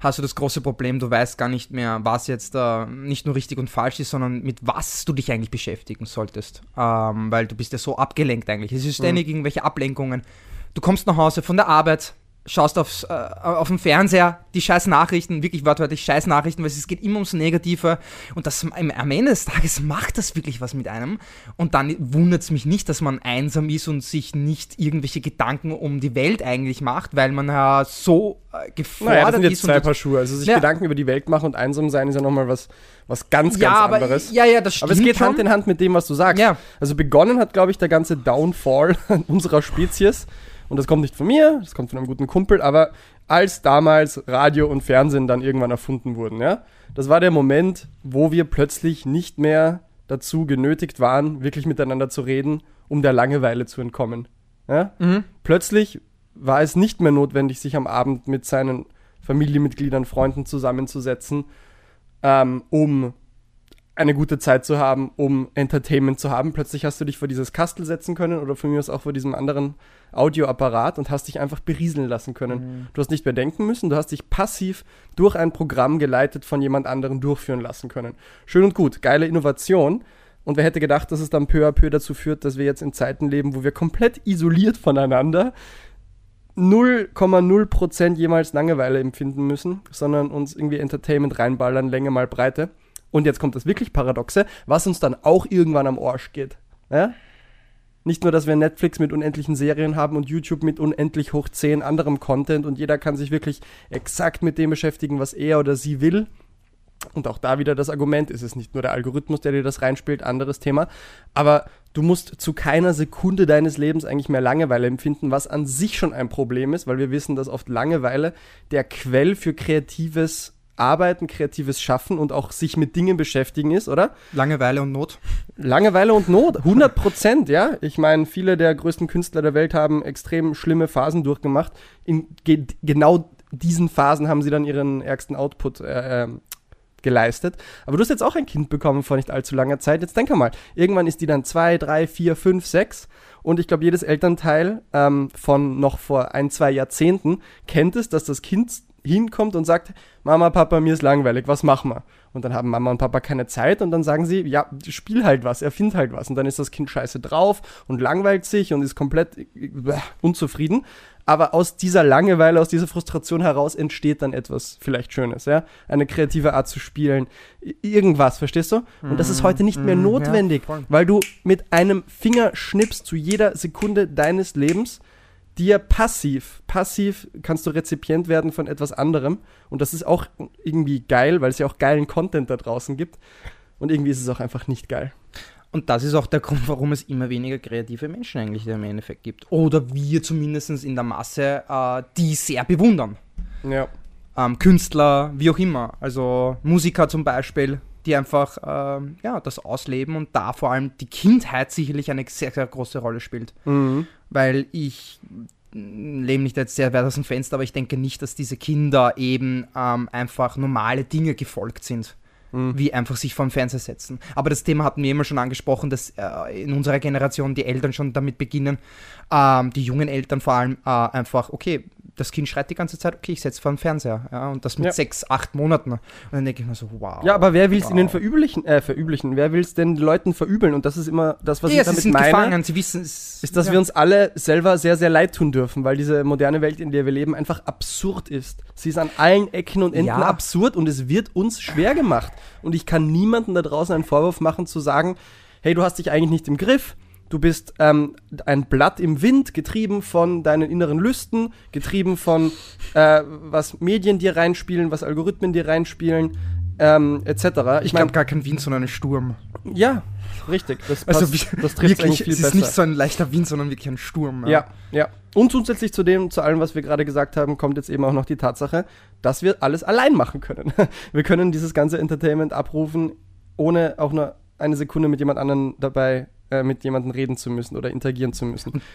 Hast du das große Problem, du weißt gar nicht mehr, was jetzt äh, nicht nur richtig und falsch ist, sondern mit was du dich eigentlich beschäftigen solltest. Ähm, weil du bist ja so abgelenkt eigentlich. Es ist ständig irgendwelche Ablenkungen. Du kommst nach Hause von der Arbeit, schaust aufs, äh, auf den Fernseher, die scheiß Nachrichten, wirklich wortwörtlich scheiß Nachrichten, weil es geht immer ums Negative und das am Ende des Tages macht das wirklich was mit einem und dann wundert es mich nicht, dass man einsam ist und sich nicht irgendwelche Gedanken um die Welt eigentlich macht, weil man ja so äh, gefordert Naja, das sind jetzt ist zwei Paar Schuhe. Also sich Ja. Gedanken über die Welt machen und einsam sein ist ja nochmal was, was ganz, ja, ganz aber, anderes. Ja, ja, das stimmt Aber es geht schon. Hand in Hand mit dem, was du sagst. Ja. Also begonnen hat, glaube ich, der ganze Downfall *laughs* unserer Spezies. Und das kommt nicht von mir, das kommt von einem guten Kumpel, aber als damals Radio und Fernsehen dann irgendwann erfunden wurden, ja, das war der Moment, wo wir plötzlich nicht mehr dazu genötigt waren, wirklich miteinander zu reden, um der Langeweile zu entkommen. Ja? Mhm. Plötzlich war es nicht mehr notwendig, sich am Abend mit seinen Familienmitgliedern, Freunden zusammenzusetzen, ähm, um eine gute Zeit zu haben, um Entertainment zu haben. Plötzlich hast du dich vor dieses Kastel setzen können oder von mir aus auch vor diesem anderen Audioapparat und hast dich einfach berieseln lassen können. Du hast nicht mehr denken müssen, du hast dich passiv durch ein Programm geleitet von jemand anderem durchführen lassen können. Schön und gut, geile Innovation. Und wer hätte gedacht, dass es dann peu à peu dazu führt, dass wir jetzt in Zeiten leben, wo wir komplett isoliert voneinander 0,0% jemals Langeweile empfinden müssen, sondern uns irgendwie Entertainment reinballern, Länge mal Breite. Und jetzt kommt das wirklich Paradoxe, was uns dann auch irgendwann am Arsch geht. Ja? Nicht nur, dass wir Netflix mit unendlichen Serien haben und YouTube mit unendlich hoch 10 anderem Content und jeder kann sich wirklich exakt mit dem beschäftigen, was er oder sie will. Und auch da wieder das Argument, ist es nicht nur der Algorithmus, der dir das reinspielt, anderes Thema. Aber du musst zu keiner Sekunde deines Lebens eigentlich mehr Langeweile empfinden, was an sich schon ein Problem ist, weil wir wissen, dass oft Langeweile der Quell für kreatives Arbeiten, kreatives Schaffen und auch sich mit Dingen beschäftigen ist, oder? Langeweile und Not. Langeweile und Not, 100 Prozent, ja. Ich meine, viele der größten Künstler der Welt haben extrem schlimme Phasen durchgemacht. In ge genau diesen Phasen haben sie dann ihren ärgsten Output äh, ähm, geleistet. Aber du hast jetzt auch ein Kind bekommen vor nicht allzu langer Zeit. Jetzt denk mal, irgendwann ist die dann zwei, drei, vier, fünf, sechs. Und ich glaube, jedes Elternteil ähm, von noch vor ein, zwei Jahrzehnten kennt es, dass das Kind hinkommt und sagt, Mama, Papa, mir ist langweilig, was machen wir? Und dann haben Mama und Papa keine Zeit und dann sagen sie, ja, spiel halt was, erfind halt was. Und dann ist das Kind scheiße drauf und langweilt sich und ist komplett äh, unzufrieden. Aber aus dieser Langeweile, aus dieser Frustration heraus entsteht dann etwas vielleicht Schönes, ja? Eine kreative Art zu spielen. Irgendwas, verstehst du? Und das ist heute nicht mehr Mhm, notwendig, ja, weil du mit einem Fingerschnips zu jeder Sekunde deines Lebens dir passiv, passiv kannst du Rezipient werden von etwas anderem. Und das ist auch irgendwie geil, weil es ja auch geilen Content da draußen gibt. Und irgendwie ist es auch einfach nicht geil. Und das ist auch der Grund, warum es immer weniger kreative Menschen eigentlich im Endeffekt gibt. Oder wir zumindest in der Masse, äh, die sehr bewundern. Ja. Ähm, Künstler, wie auch immer. Also Musiker zum Beispiel, die einfach ähm, ja, das ausleben und da vor allem die Kindheit sicherlich eine sehr, sehr große Rolle spielt. Mhm. Weil ich mm, lehne mich da jetzt sehr weit aus dem Fenster, aber ich denke nicht, dass diese Kinder eben ähm, einfach normale Dinge gefolgt sind Mhm. wie einfach sich vor den Fernseher setzen. Aber das Thema hatten wir immer schon angesprochen, dass äh, in unserer Generation die Eltern schon damit beginnen, ähm, die jungen Eltern vor allem äh, einfach, okay, das Kind schreit die ganze Zeit, okay, ich setze vor den Fernseher. Ja, und das mit Ja. sechs, acht Monaten. Und dann denke ich mir so, wow. Ja, aber wer will es ihnen Wow. verüblichen? Äh, verüblichen? Wer will es denn den Leuten verübeln? Und das ist immer das, was ja, ich sie damit sind meine. gefangen, sie wissen es. ist, dass ja. wir uns alle selber sehr, sehr leid tun dürfen, weil diese moderne Welt, in der wir leben, einfach absurd ist. Sie ist an allen Ecken und Enden absurd und es wird uns schwer gemacht. Und ich kann niemandem da draußen einen Vorwurf machen, zu sagen, hey, du hast dich eigentlich nicht im Griff. Du bist ähm, ein Blatt im Wind, getrieben von deinen inneren Lüsten, getrieben von äh, was Medien dir reinspielen, was Algorithmen dir reinspielen, ähm, etc. Ich Ich meine, glaube gar kein Wind, sondern ein Sturm. ja, richtig. Das, Also passt, wie- das trifft wirklich, viel es besser. ist nicht so ein leichter Wind, sondern wirklich ein Sturm. Ja, ja. Und zusätzlich zu dem, zu allem, was wir gerade gesagt haben, kommt jetzt eben auch noch die Tatsache, dass wir alles allein machen können. *laughs* Wir können dieses ganze Entertainment abrufen, ohne auch nur eine Sekunde mit jemand anderen dabei, äh, mit jemandem reden zu müssen oder interagieren zu müssen. *laughs*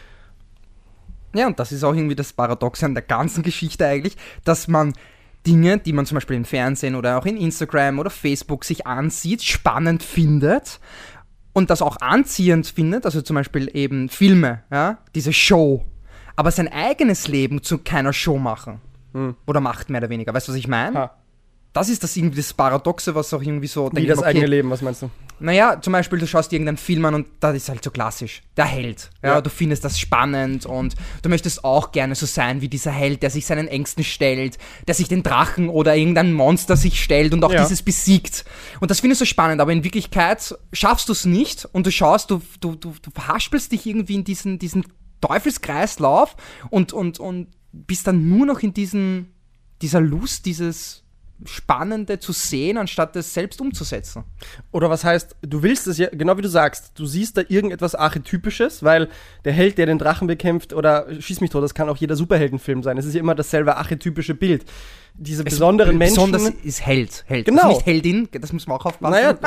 Ja, und das ist auch irgendwie das Paradoxe an der ganzen Geschichte eigentlich, dass man Dinge, die man zum Beispiel im Fernsehen oder auch in Instagram oder Facebook sich ansieht, spannend findet und das auch anziehend findet, also zum Beispiel eben Filme, ja, diese Show, aber sein eigenes Leben zu keiner Show machen. Hm. Oder macht mehr oder weniger. Weißt du, was ich meine? Das ist das irgendwie das Paradoxe, was auch irgendwie so. Wie das mir, eigene Leben, was meinst du? Naja, zum Beispiel, du schaust irgendeinen Film an und das ist halt so klassisch. Der Held. Ja, Ja. du findest das spannend und du möchtest auch gerne so sein wie dieser Held, der sich seinen Ängsten stellt, der sich den Drachen oder irgendein Monster sich stellt und auch Ja. dieses besiegt. Und das findest du spannend, aber in Wirklichkeit schaffst du es nicht und du schaust, du, du, du, du verhaspelst dich irgendwie in diesen, diesen Teufelskreislauf und, und, und bist dann nur noch in diesen, dieser Lust, dieses Spannende zu sehen, anstatt es selbst umzusetzen. Oder was heißt, du willst es ja, genau wie du sagst, du siehst da irgendetwas Archetypisches, weil der Held, der den Drachen bekämpft, oder schieß mich tot, das kann auch jeder Superheldenfilm sein. Es ist ja immer dasselbe archetypische Bild. Diese besonderen Menschen. Besonders ist Held. Held. Genau. Also nicht Heldin, das müssen wir auch aufpassen. Naja,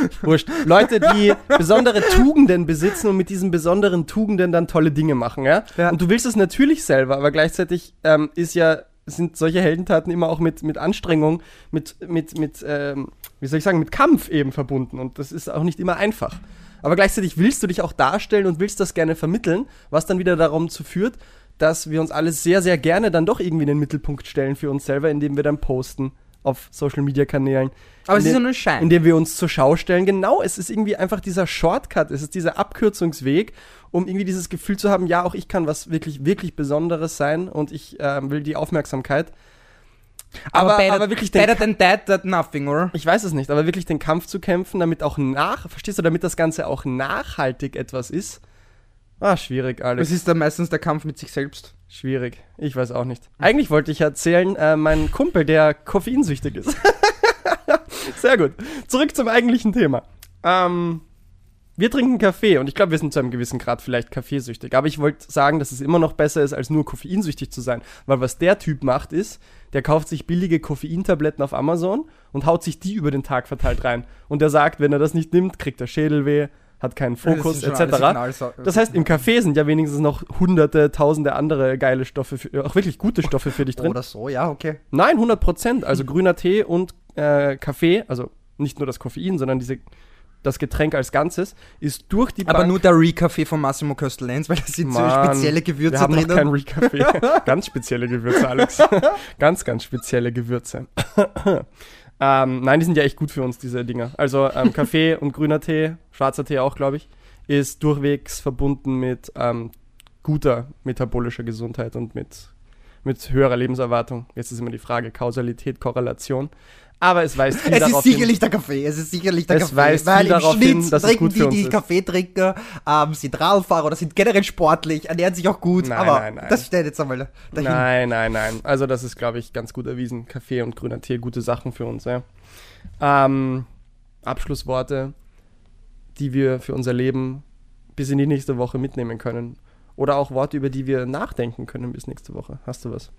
*laughs* wurscht. Leute, die besondere Tugenden besitzen und mit diesen besonderen Tugenden dann tolle Dinge machen, ja? Ja. Und du willst es natürlich selber, aber gleichzeitig ähm, ist ja, sind solche Heldentaten immer auch mit, mit Anstrengung, mit, mit, mit, ähm, wie soll ich sagen, mit Kampf eben verbunden. Und das ist auch nicht immer einfach. Aber gleichzeitig willst du dich auch darstellen und willst das gerne vermitteln, was dann wieder darum zu führt, dass wir uns alles sehr, sehr gerne dann doch irgendwie in den Mittelpunkt stellen für uns selber, indem wir dann posten auf Social Media Kanälen. Aber es ist ja nur ein Schein. indem wir uns zur Schau stellen. Genau, es ist irgendwie einfach dieser Shortcut, es ist dieser Abkürzungsweg, um irgendwie dieses Gefühl zu haben, ja, auch ich kann was wirklich, wirklich Besonderes sein und ich ähm, will die Aufmerksamkeit. Aber, aber, better, wirklich den, better than that, that nothing, oder? ich weiß es nicht, aber wirklich den Kampf zu kämpfen, damit auch nach, verstehst du, damit das Ganze auch nachhaltig etwas ist. Ah, schwierig, Alex. Es ist dann meistens der Kampf mit sich selbst. Schwierig. Ich weiß auch nicht. Eigentlich wollte ich erzählen, äh, mein Kumpel, der koffeinsüchtig ist. *laughs* Sehr gut. Zurück zum eigentlichen Thema. Ähm, wir trinken Kaffee und ich glaube, wir sind zu einem gewissen Grad vielleicht kaffeesüchtig. Aber ich wollte sagen, dass es immer noch besser ist, als nur koffeinsüchtig zu sein. Weil was der Typ macht, ist, der kauft sich billige Koffeintabletten auf Amazon und haut sich die über den Tag verteilt rein. Und der sagt, wenn er das nicht nimmt, kriegt er Schädelweh, hat keinen Fokus, etc. Das heißt, im Kaffee sind ja wenigstens noch hunderte, tausende andere geile Stoffe, für, auch wirklich gute Stoffe für dich drin. Oder so, ja, okay. Nein, 100 Prozent. Also grüner Tee und äh, Kaffee, also nicht nur das Koffein, sondern diese, das Getränk als Ganzes, ist durch die Aber Bank nur der Re-Kaffee von Massimo Köstel-Lenz, weil da sind so Mann, spezielle Gewürze Wir haben noch drinnen. keinen Re-Kaffee. *laughs* ganz spezielle Gewürze, Alex. *laughs* ganz, ganz spezielle Gewürze. *coughs* ähm, nein, die sind ja echt gut für uns, diese Dinger. Also ähm, Kaffee *laughs* und grüner Tee, schwarzer Tee auch, glaube ich, ist durchwegs verbunden mit ähm, guter metabolischer Gesundheit und mit, mit höherer Lebenserwartung. Jetzt ist immer die Frage Kausalität, Korrelation. Aber es weist viel Es ist darauf hin, sicherlich der Kaffee, es ist sicherlich der Es Kaffee. weist weil viel im darauf Schnitt hin, dass es trinken gut für die, die ist. Kaffee trinken, ähm, sind Radfahrer oder sind generell sportlich, ernähren sich auch gut, Nein, aber nein, nein. das steht jetzt einmal dahin. Nein, nein, nein. Also das ist, glaube ich, ganz gut erwiesen. Kaffee und grüner Tee, gute Sachen für uns, ja. Ähm, Abschlussworte, die wir für unser Leben bis in die nächste Woche mitnehmen können. Oder auch Worte, über die wir nachdenken können bis nächste Woche. Hast du was?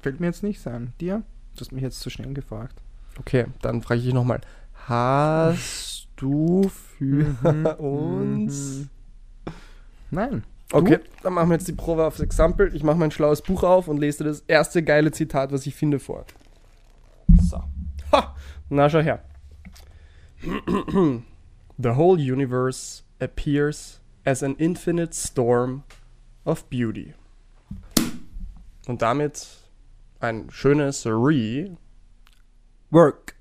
Fällt mir jetzt nicht sein. Dir? Du hast mich jetzt zu schnell gefragt. Okay, dann frage ich dich nochmal. Hast du für Mhm, *laughs* uns... mhm. Nein. Okay, dann machen wir jetzt die Probe aufs Exempel. Ich mache mein schlaues Buch auf und lese dir das erste geile Zitat, was ich finde, vor. So. Ha! Na, schau her. *clears throat* The whole universe appears as an infinite storm of beauty. Und damit ein schönes Re Work.